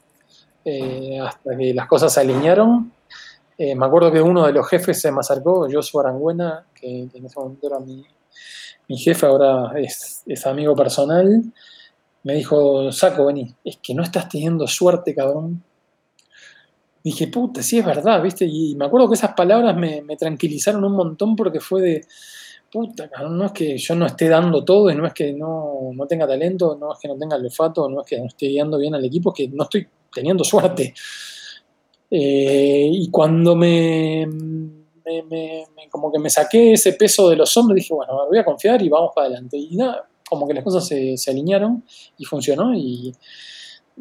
Eh, hasta que las cosas se alinearon. Eh, me acuerdo que uno de los jefes se me acercó, Joshua Arangüena, que, en ese momento era mi, jefe, ahora es, es, amigo personal. Me dijo, Saco, vení, es que no estás teniendo suerte, cabrón. Dije, puta, sí es verdad, ¿viste? Y me acuerdo que esas palabras me, me tranquilizaron un montón porque fue de, puta, no es que yo no esté dando todo y no es que no, tenga talento, no es que no tenga el olfato, no es que no esté guiando bien al equipo, es que no estoy teniendo suerte. Eh, y cuando me, como que me saqué ese peso de los hombres, dije, bueno, voy a confiar y vamos para adelante. Y nada, como que las cosas se, alinearon y funcionó y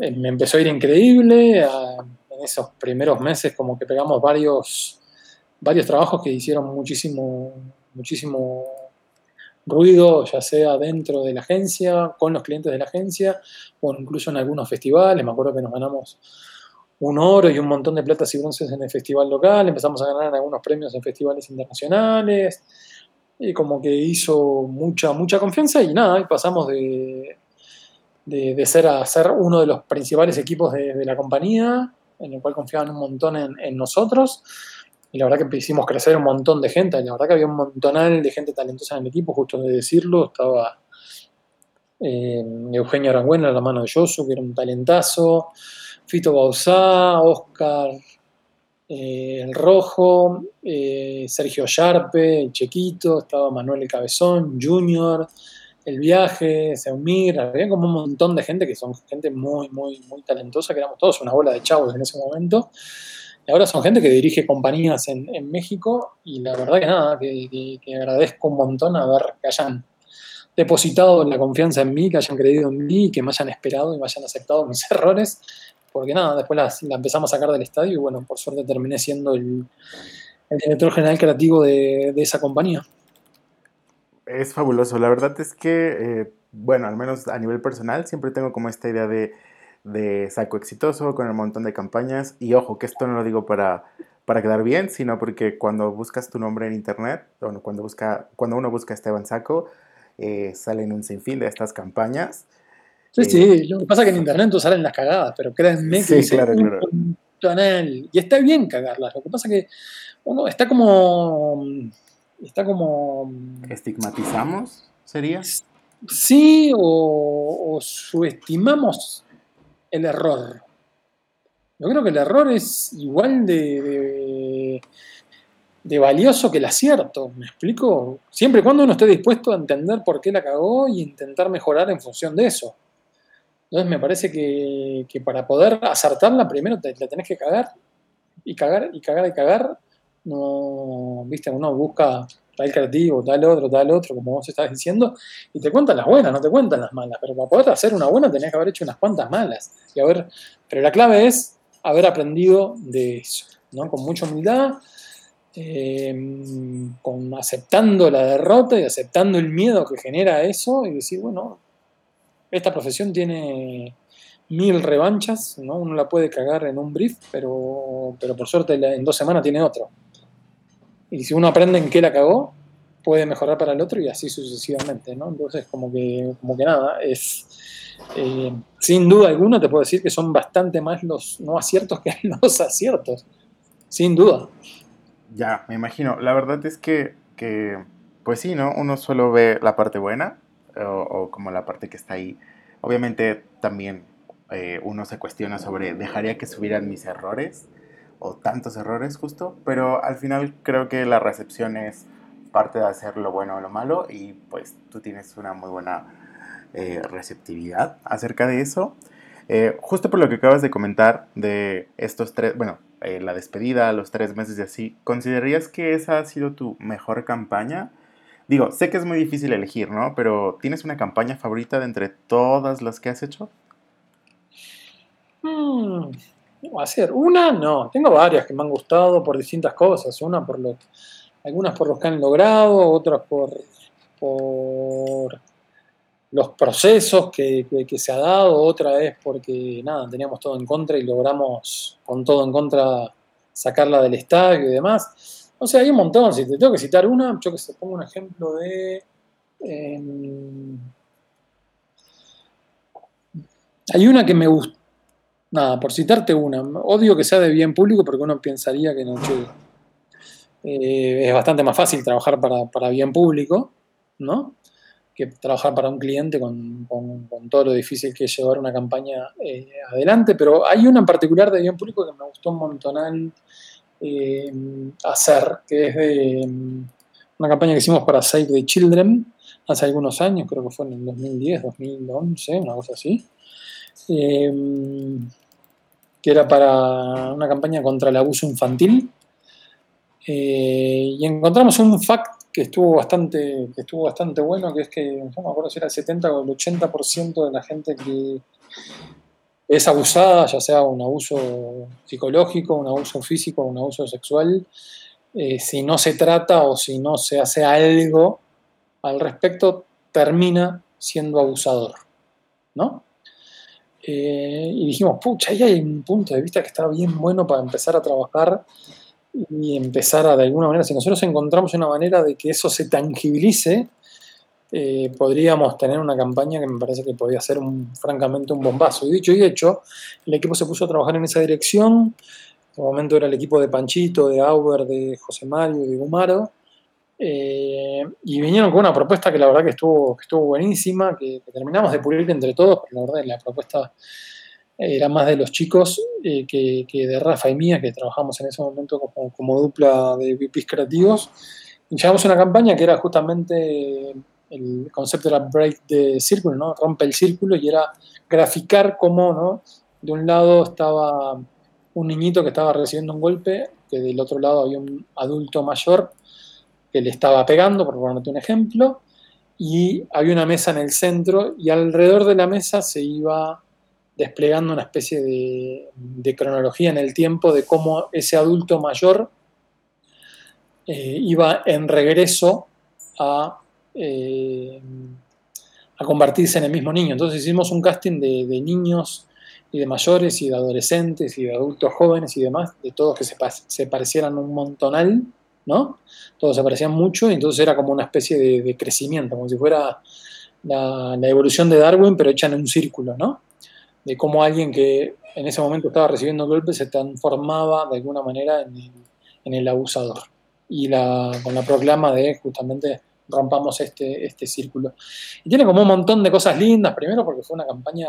eh, me empezó a ir increíble. en esos primeros meses como que pegamos varios, varios trabajos que hicieron muchísimo muchísimo ruido, ya sea dentro de la agencia, con los clientes de la agencia, o incluso en algunos festivales. Me acuerdo que nos ganamos un oro y un montón de platas y bronces en el festival local, empezamos a ganar algunos premios en festivales internacionales, y como que hizo mucha, mucha confianza y nada, y pasamos de, de, ser a ser uno de los principales equipos de, la compañía, en el cual confiaban un montón en, en nosotros, y la verdad que hicimos crecer un montón de gente, la verdad que había un montonal de gente talentosa en el equipo, justo de decirlo, estaba eh, Eugenio Arangüena, la mano de Yosu, que era un talentazo, Fito Bausá, Oscar eh, El Rojo, eh, Sergio Sharpe, el Chequito, estaba Manuel El Cabezón, Junior, El Viaje, Seumir, había como un montón de gente que son gente muy, muy, muy talentosa, que éramos todos una bola de chavos en ese momento. Ahora son gente que dirige compañías en, México y la verdad que nada, que, agradezco un montón a ver que hayan depositado la confianza en mí, que hayan creído en mí, que me hayan esperado y me hayan aceptado mis errores, porque nada, después la, empezamos a sacar del estadio y bueno, por suerte terminé siendo el, director general creativo de, esa compañía. Es fabuloso, la verdad es que, eh, bueno, al menos a nivel personal, siempre tengo como esta idea de de saco exitoso con un montón de campañas. Y ojo, que esto no lo digo para, para quedar bien, sino porque cuando buscas tu nombre en internet, bueno, cuando, busca, cuando uno busca Esteban Saco, eh, salen un sinfín de estas campañas. Sí, sí, eh, lo que pasa es que en internet tú salen las cagadas, pero créanme que sí, claro, claro. y está bien cagarlas. Lo que pasa es que uno está como. Está como. ¿Estigmatizamos? ¿Sería? Sí, o, o subestimamos el error. Yo creo que el error es igual de, de, valioso que el acierto, ¿me explico? Siempre y cuando uno esté dispuesto a entender por qué la cagó y intentar mejorar en función de eso. Entonces me parece que, para poder acertarla primero la tenés que cagar y cagar y cagar y cagar. No, viste, uno busca tal creativo, tal otro, tal otro, como vos estás diciendo, y te cuentan las buenas, no te cuentan las malas, pero para poder hacer una buena tenés que haber hecho unas cuantas malas. Y ver, pero la clave es haber aprendido de eso, ¿no? Con mucha humildad, em, con aceptando la derrota y aceptando el miedo que genera eso y decir, bueno, esta profesión tiene mil revanchas, ¿no? Uno la puede cagar en un brief, pero, pero por suerte en dos semanas tiene otro. Y si uno aprende en qué la cagó, puede mejorar para el otro y así sucesivamente, ¿no? Entonces, como que, como que nada, es eh, sin duda alguna te puedo decir que son bastante más los no aciertos que los aciertos, sin duda. Ya, me imagino. La verdad es que, pues sí, ¿no? Uno solo ve la parte buena o, como la parte que está ahí. Obviamente también eh, uno se cuestiona sobre, ¿dejaría que subieran mis errores? O tantos errores justo, pero al final creo que la recepción es parte de hacer lo bueno o lo malo y pues tú tienes una muy buena eh, receptividad acerca de eso. Eh, justo por lo que acabas de comentar de estos tres, bueno, eh, la despedida, los tres meses y así, ¿considerarías que esa ha sido tu mejor campaña? Digo, sé que es muy difícil elegir, ¿no? Pero ¿tienes una campaña favorita de entre todas las que has hecho? Hmm, hacer una, no. Tengo varias que me han gustado por distintas cosas. Una por lo, algunas por los que han logrado, otras por, por los procesos que, se ha dado, otra vez porque nada, teníamos todo en contra y logramos con todo en contra sacarla del estadio y demás. O sea, hay un montón, si te tengo que citar una, yo que se pongo un ejemplo de... Em, hay una que me gusta, nada, por citarte una, odio que sea de bien público porque uno pensaría que no, eh, es bastante más fácil trabajar para, para bien público, ¿no? que trabajar para un cliente con, todo lo difícil que es llevar una campaña eh, adelante, pero hay una en particular de bien público que me gustó un montonal eh, hacer, que es de mm, una campaña que hicimos para Save the Children hace algunos años, creo que fue en el 2010, 2011, una cosa así, eh, que era para una campaña contra el abuso infantil. y encontramos un fact que estuvo bastante, que estuvo bastante bueno, que es que, no me acuerdo si era el 70 o el 80% de la gente que es abusada, ya sea un abuso psicológico, un abuso físico, un abuso sexual, eh, si no se trata o si no se hace algo al respecto, termina siendo abusador, ¿no? Eh, y dijimos, pucha, ahí hay un punto de vista que está bien bueno para empezar a trabajar y empezar a, de alguna manera, si nosotros encontramos una manera de que eso se tangibilice, eh, podríamos tener una campaña que me parece que podría ser un, francamente un bombazo. Y dicho y hecho, el equipo se puso a trabajar en esa dirección. En un momento era el equipo de Panchito, de Auber, de José Mario, de Gumaro. Eh, y vinieron con una propuesta que la verdad que estuvo, estuvo buenísima, que, terminamos de pulir entre todos, porque la verdad la propuesta era más de los chicos eh, que, de Rafa y mía, que trabajamos en ese momento como, dupla de VPs creativos. Y llevamos una campaña que era justamente el concepto era break the circle, ¿no? rompe el círculo y era graficar cómo ¿no? de un lado estaba un niñito que estaba recibiendo un golpe, que del otro lado había un adulto mayor que le estaba pegando, por ponerte un ejemplo, y había una mesa en el centro y alrededor de la mesa se iba desplegando una especie de, cronología en el tiempo de cómo ese adulto mayor eh, iba en regreso a, eh, a, convertirse en el mismo niño. Entonces hicimos un casting de, niños y de mayores y de adolescentes y de adultos jóvenes y demás, de todos que se, parecieran un montonal, ¿no? Todos se parecían mucho y entonces era como una especie de, crecimiento, como si fuera la, la, evolución de Darwin, pero hecha en un círculo, ¿no? de cómo alguien que en ese momento estaba recibiendo golpes se transformaba de alguna manera en el, abusador. Y la, con la proclama de justamente rompamos este, este círculo. Y tiene como un montón de cosas lindas, primero porque fue una campaña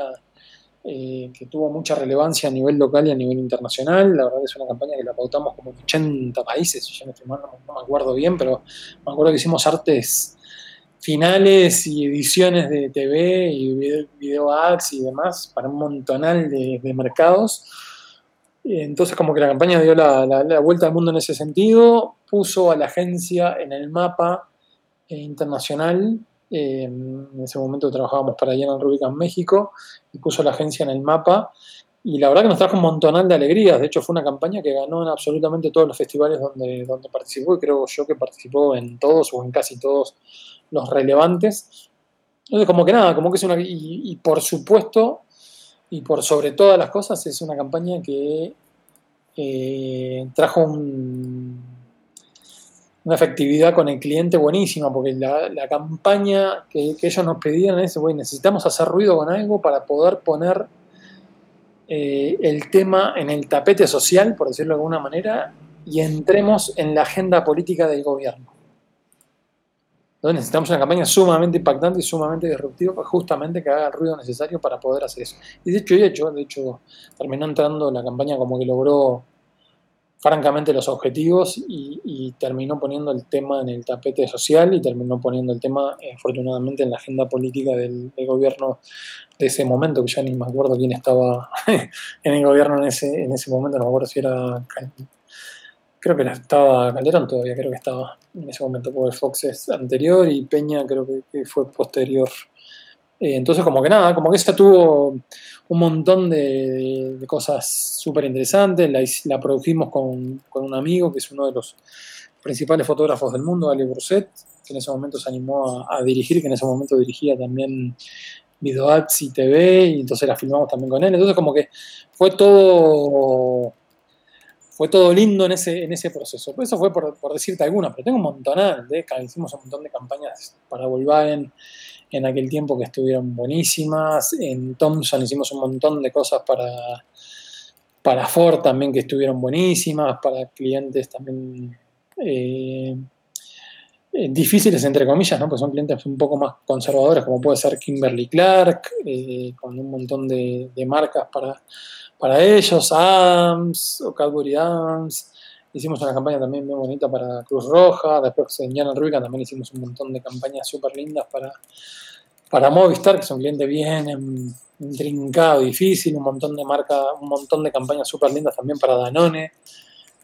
eh, que tuvo mucha relevancia a nivel local y a nivel internacional. La verdad es una campaña que la pautamos como en 80 países, yo no, no me acuerdo bien, pero me acuerdo que hicimos artes finales y ediciones de TV y video, ads y demás para un montonal de, mercados. Entonces como que la campaña dio la, vuelta al mundo en ese sentido, puso a la agencia en el mapa eh, internacional, eh, en ese momento trabajábamos para General Rubicon México, y puso la agencia en el mapa, y la verdad que nos trajo un montonal de alegrías, de hecho fue una campaña que ganó en absolutamente todos los festivales donde, donde participó, y creo yo que participó en todos o en casi todos los relevantes. Entonces como que nada, como que es una... y por supuesto y por sobre todas las cosas es una campaña que eh, trajo una efectividad con el cliente buenísima, porque la, campaña que, ellos nos pedían es, bueno, necesitamos hacer ruido con algo para poder poner eh, el tema en el tapete social, por decirlo de alguna manera, y entremos en la agenda política del gobierno necesitamos una campaña sumamente impactante y sumamente disruptiva para justamente que haga el ruido necesario para poder hacer eso. Y de hecho, y hecho, de hecho, terminó entrando la campaña como que logró francamente los objetivos y, terminó poniendo el tema en el tapete social y terminó poniendo el tema, eh, afortunadamente, en la agenda política del, gobierno de ese momento, que ya ni me acuerdo quién estaba en el gobierno en ese, en ese momento, no me acuerdo si era creo que estaba Calderón todavía, creo que estaba en ese momento, porque Fox es anterior y Peña creo que, fue posterior. Eh, entonces, como que nada, como que esa tuvo un montón de, cosas súper interesantes. La, produjimos con, un amigo que es uno de los principales fotógrafos del mundo, Ali Brusset, que en ese momento se animó a, dirigir, que en ese momento dirigía también Videoads y TV, y entonces la filmamos también con él. Entonces, como que fue todo fue todo lindo en ese, en ese proceso. eso fue por, decirte alguna, pero tengo un montonal de hicimos un montón de campañas para Volkswagen en aquel tiempo que estuvieron buenísimas. En Thomson hicimos un montón de cosas para, para Ford también que estuvieron buenísimas, para clientes también eh, eh, difíciles entre comillas, ¿no? Pues son clientes un poco más conservadores, como puede ser Kimberly Clark, eh, con un montón de marcas para para ellos, Adams o Cadbury Adams. Hicimos una campaña también muy bonita para Cruz Roja. Después en Llano Ruica también hicimos un montón de campañas súper lindas para, para Movistar, que es un cliente bien intrincado, difícil. Un montón de marcas, un montón de campañas súper lindas también para Danone.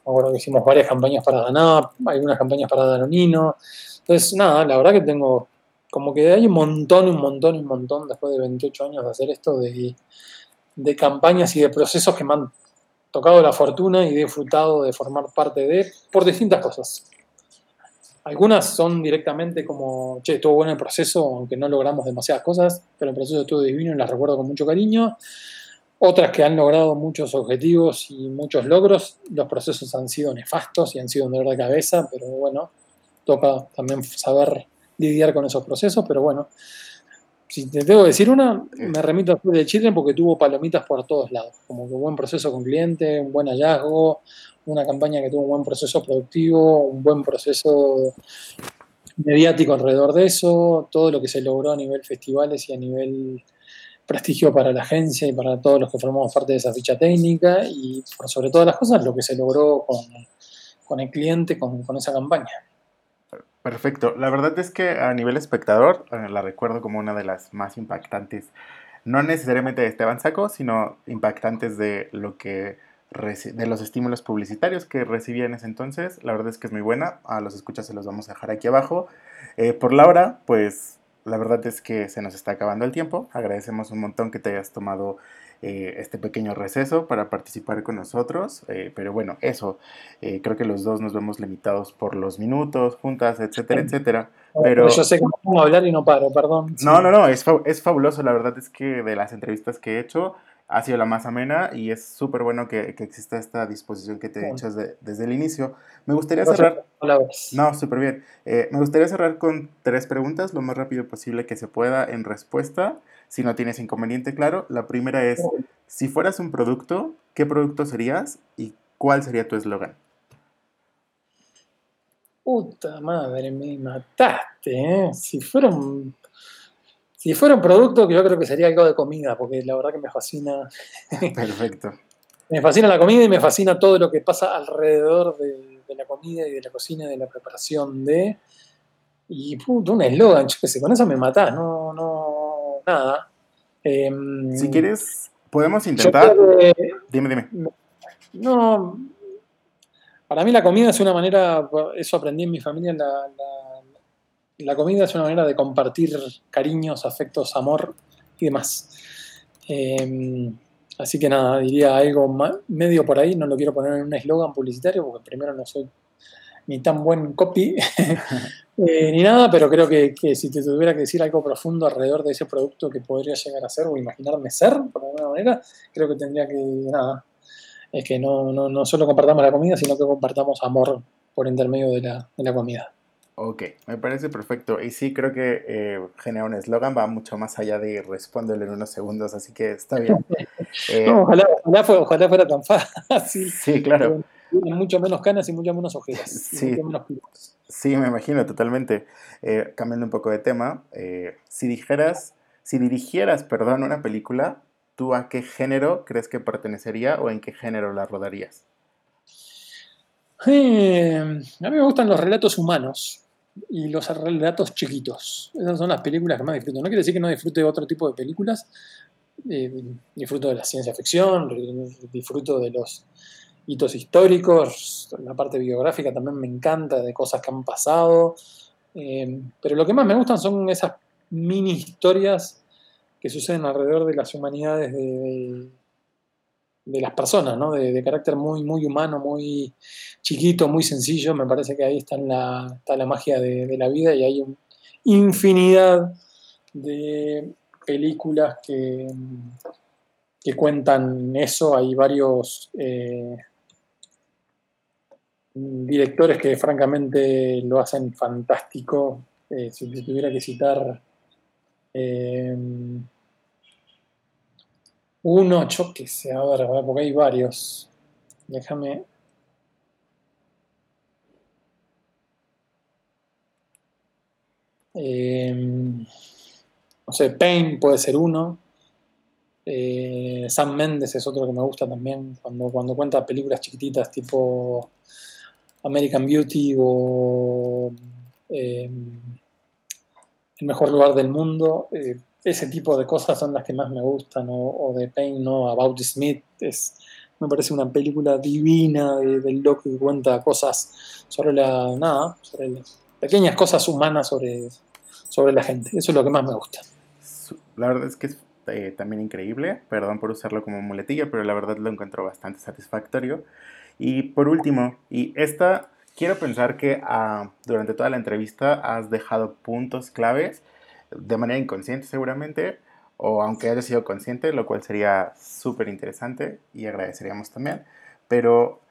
Me hicimos varias campañas para Danap, algunas campañas para Danonino. Entonces, nada, la verdad que tengo como que hay un montón, un montón, un montón después de 28 años de hacer esto de de campañas y de procesos que me han tocado la fortuna y disfrutado de formar parte de por distintas cosas. Algunas son directamente como, che, estuvo bueno el proceso, aunque no logramos demasiadas cosas, pero el proceso estuvo divino y las recuerdo con mucho cariño. Otras que han logrado muchos objetivos y muchos logros, los procesos han sido nefastos y han sido un dolor de cabeza, pero bueno, toca también saber lidiar con esos procesos, pero bueno, si te tengo que decir una, me remito a de Chile porque tuvo palomitas por todos lados, como que un buen proceso con cliente, un buen hallazgo, una campaña que tuvo un buen proceso productivo, un buen proceso mediático alrededor de eso, todo lo que se logró a nivel festivales y a nivel prestigio para la agencia y para todos los que formamos parte de esa ficha técnica y sobre todas las cosas lo que se logró con, el cliente con esa campaña. Perfecto. La verdad es que a nivel espectador eh, la recuerdo como una de las más impactantes, no necesariamente de Esteban Saco, sino impactantes de lo que de los estímulos publicitarios que recibía en ese entonces. La verdad es que es muy buena. A los escuchas se los vamos a dejar aquí abajo. Eh, por Laura, pues la verdad es que se nos está acabando el tiempo. Agradecemos un montón que te hayas tomado eh, este pequeño receso para participar con nosotros. Eh, pero bueno, eso, eh, creo que los dos nos vemos limitados por los minutos, juntas, etcétera, etcétera. Pero yo sé que hablar y no paro, perdón. No, no, no, es, es fabuloso. La verdad es que de las entrevistas que he hecho, ha sido la más amena y es súper bueno que, que, exista esta disposición que te he dicho desde, desde, el inicio. Me gustaría cerrar... No, súper bien. me gustaría cerrar con tres preguntas, lo más rápido posible que se pueda en respuesta si no tienes inconveniente, claro. La primera es, si fueras un producto, ¿qué producto serías y cuál sería tu eslogan? Puta madre, me mataste, ¿eh? Si fuera un, si fuera un producto, que yo creo que sería algo de comida, porque la verdad que me fascina. Perfecto. me fascina la comida y me fascina todo lo que pasa alrededor de, la comida y de la cocina y de la preparación de. Y puta, un eslogan, yo qué sé, con eso me matás, no, no, nada. Em, si quieres, podemos intentar. dime, dime. no, para mí la comida es una manera, eso aprendí en mi familia, la, la, comida es una manera de compartir cariños, afectos, amor y demás. Em, así que nada, diría algo medio por ahí, no lo quiero poner en un eslogan publicitario porque primero no soy ni tan buen copy eh, ni nada, pero creo que, si te tuviera que decir algo profundo alrededor de ese producto que podría llegar a ser o imaginarme ser, por alguna manera, creo que tendría que, nada, es que no, no, no solo compartamos la comida, sino que compartamos amor por intermedio de la, de la comida. Ok, me parece perfecto. Y sí, creo que eh, generar un eslogan va mucho más allá de respóndelo en unos segundos, así que está bien. Eh, ojalá, ojalá, fuera tan fácil. Sí, claro. mucho menos canas y mucho menos ojeras. Sí, sí me imagino totalmente. Eh, cambiando un poco de tema, si dijeras, si dirigieras, perdón, una película, ¿tú a qué género crees que pertenecería o en qué género la rodarías? Eh, a mí me gustan los relatos humanos y los relatos chiquitos. Esas son las películas que más disfruto. No quiere decir que no disfrute de otro tipo de películas. Eh, disfruto de la ciencia ficción, disfruto de los hitos históricos, la parte biográfica también me encanta, de cosas que han pasado. Eh, pero lo que más me gustan son esas mini historias que suceden alrededor de las humanidades de, de, las personas, ¿no? De, carácter muy, muy humano, muy chiquito, muy sencillo. Me parece que ahí está la, está la magia de, la vida y hay infinidad de películas que, que cuentan eso. Hay varios eh, directores que francamente lo hacen fantástico. Eh, si tuviera que citar eh, uno, yo que sé, a ver, porque hay varios. Déjame. Eh, no sé, Pain puede ser uno. Eh, Sam Mendes es otro que me gusta también cuando, cuando cuenta películas chiquititas tipo American Beauty o eh, El mejor lugar del mundo ese tipo de cosas son las que más me gustan, o, de Pain, ¿no? About Smith, es, me parece una película divina del loco que cuenta cosas sobre la, nada, sobre pequeñas cosas humanas sobre, sobre la gente, eso es lo que más me gusta. La verdad es que es eh, también increíble, perdón por usarlo como muletilla, pero la verdad lo encuentro bastante satisfactorio. Y por último, y esta, quiero pensar que ah, durante toda la entrevista has dejado puntos claves de manera inconsciente seguramente, o aunque haya sido consciente, lo cual sería súper interesante y agradeceríamos también. Pero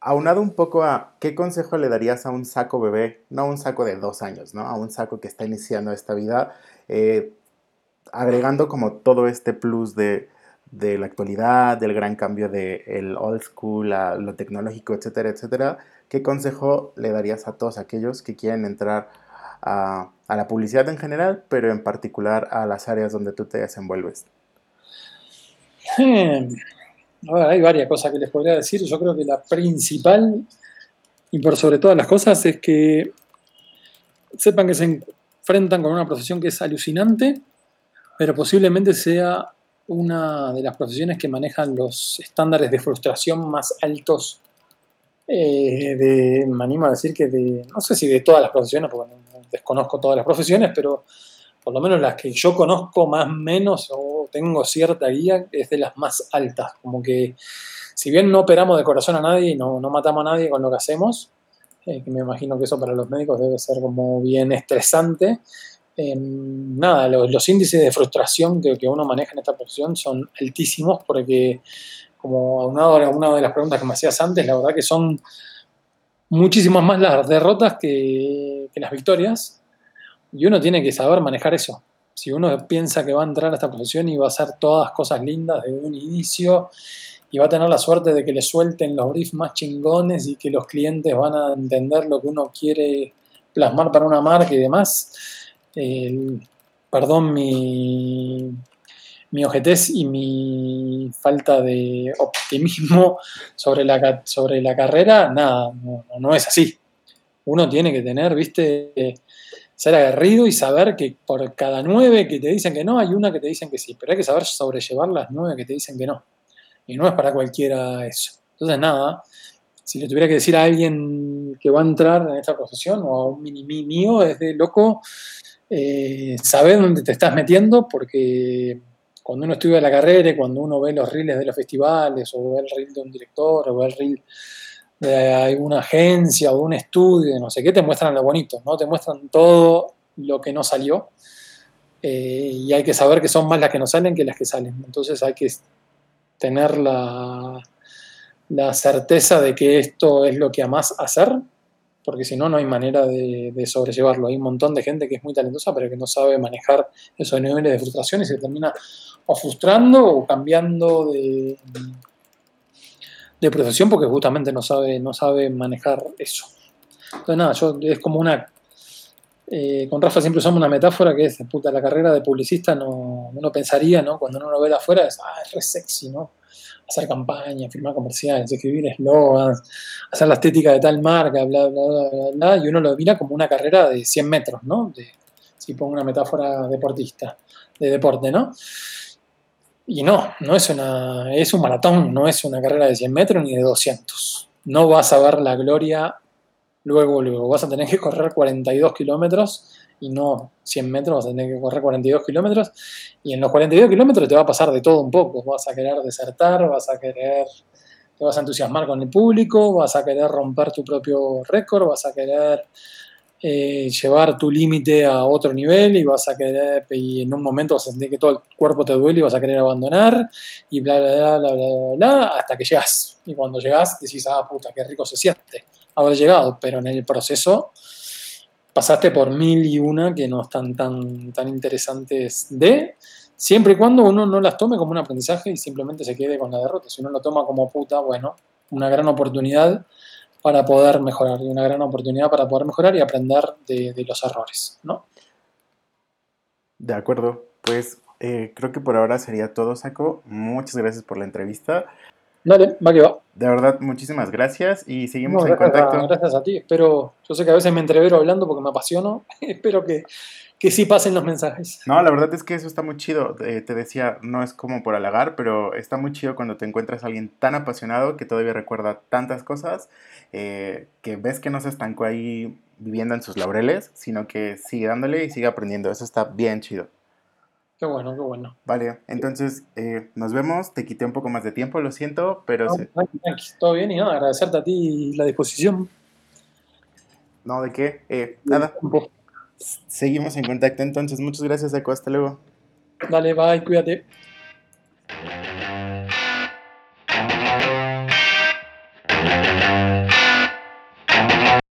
aunado un poco a qué consejo le darías a un saco bebé, no a un saco de dos años, ¿no? A un saco que está iniciando esta vida, eh, agregando como todo este plus de, de, la actualidad, del gran cambio del el old school, a lo tecnológico, etcétera, etcétera. ¿Qué consejo le darías a todos aquellos que quieren entrar a, la publicidad en general, pero en particular a las áreas donde tú te desenvuelves? Hmm. hay varias cosas que les podría decir. Yo creo que la principal, y por sobre todas las cosas, es que sepan que se enfrentan con una profesión que es alucinante, pero posiblemente sea una de las profesiones que manejan los estándares de frustración más altos. Eh, de, me animo a decir que de, no sé si de todas las profesiones, porque desconozco todas las profesiones, pero por lo menos las que yo conozco más o menos o tengo cierta guía es de las más altas. Como que si bien no operamos de corazón a nadie y no, matamos a nadie con lo que hacemos, eh, que me imagino que eso para los médicos debe ser como bien estresante, em, nada, los, índices de frustración que, que, uno maneja en esta profesión son altísimos porque, como aunado a una de las preguntas que me hacías antes, la verdad que son muchísimas más las derrotas que, las victorias. Y uno tiene que saber manejar eso. Si uno piensa que va a entrar a esta profesión y va a hacer todas cosas lindas desde un inicio y va a tener la suerte de que le suelten los briefs más chingones y que los clientes van a entender lo que uno quiere plasmar para una marca y demás, perdón mi, mi ojetez y mi falta de optimismo sobre la, sobre la carrera, nada, no, es así. Uno tiene que tener, viste, ser aguerrido y saber que por cada nueve que te dicen que no, hay una que te dicen que sí, pero hay que saber sobrellevar las nueve que te dicen que no. Y no es para cualquiera eso. Entonces, nada, si le tuviera que decir a alguien que va a entrar en esta profesión o a un mini mío, es de loco, eh, dónde te estás metiendo, porque cuando uno estudia la carrera y cuando uno ve los reels de los festivales, o ve el reel de un director, o ve el reel de alguna agencia o de un estudio, no sé qué, te muestran lo bonito, ¿no? Te muestran todo lo que no salió. Eh, y hay que saber que son más las que no salen que las que salen. Entonces hay que tener la, la certeza de que esto es lo que amás hacer, porque si no, no hay manera de, sobrellevarlo. Hay un montón de gente que es muy talentosa, pero que no sabe manejar esos niveles de frustración y se termina o frustrando o cambiando de, de profesión porque justamente no sabe, no sabe manejar eso. Entonces, nada, yo, es como una. Eh, con Rafa siempre usamos una metáfora que es, puta, la carrera de publicista no, uno pensaría, ¿no? Cuando uno lo ve de afuera, es, ah, es re sexy, ¿no? Hacer campaña, firmar comerciales, escribir eslogans, hacer la estética de tal marca, bla, bla, bla, bla, bla, y uno lo mira como una carrera de 100 metros, ¿no? De, si pongo una metáfora deportista, de deporte, ¿no? Y no, no es una, es un maratón, no es una carrera de 100 metros ni de 200. No vas a ver la gloria luego, luego. Vas a tener que correr 42 kilómetros y no 100 metros, vas a tener que correr 42 kilómetros. Y en los 42 kilómetros te va a pasar de todo un poco. Vas a querer desertar, vas a querer, te vas a entusiasmar con el público, vas a querer romper tu propio récord, vas a querer eh, llevar tu límite a otro nivel y vas a querer, y en un momento vas a sentir que todo el cuerpo te duele y vas a querer abandonar y bla, bla, bla, bla, bla, bla, hasta que llegas. Y cuando llegas decís, ah, puta, qué rico se siente haber llegado, pero en el proceso pasaste por mil y una que no están tan, tan interesantes de, siempre y cuando uno no las tome como un aprendizaje y simplemente se quede con la derrota. Si uno lo toma como puta, bueno, una gran oportunidad para poder mejorar, y una gran oportunidad para poder mejorar y aprender de, los errores, ¿no? De acuerdo, pues eh, creo que por ahora sería todo, Saco. Muchas gracias por la entrevista. Dale, va que va. De verdad, muchísimas gracias y seguimos en contacto. gracias a ti. Espero, yo sé que a veces me entrevero hablando porque me apasiono. Espero que, que sí pasen los mensajes. No, la verdad es que eso está muy chido. Eh, te decía, no es como por halagar, pero está muy chido cuando te encuentras a alguien tan apasionado que todavía recuerda tantas cosas, eh, que ves que no se estancó ahí viviendo en sus laureles, sino que sigue dándole y sigue aprendiendo. Eso está bien chido. Qué bueno, qué bueno. Vale, entonces eh, nos vemos. Te quité un poco más de tiempo, lo siento, pero... todo bien y nada, agradecerte a ti la disposición. No, ¿de qué? nada. Seguimos en contacto entonces. Muchas gracias, Eco. Hasta luego. Dale, bye, cuídate.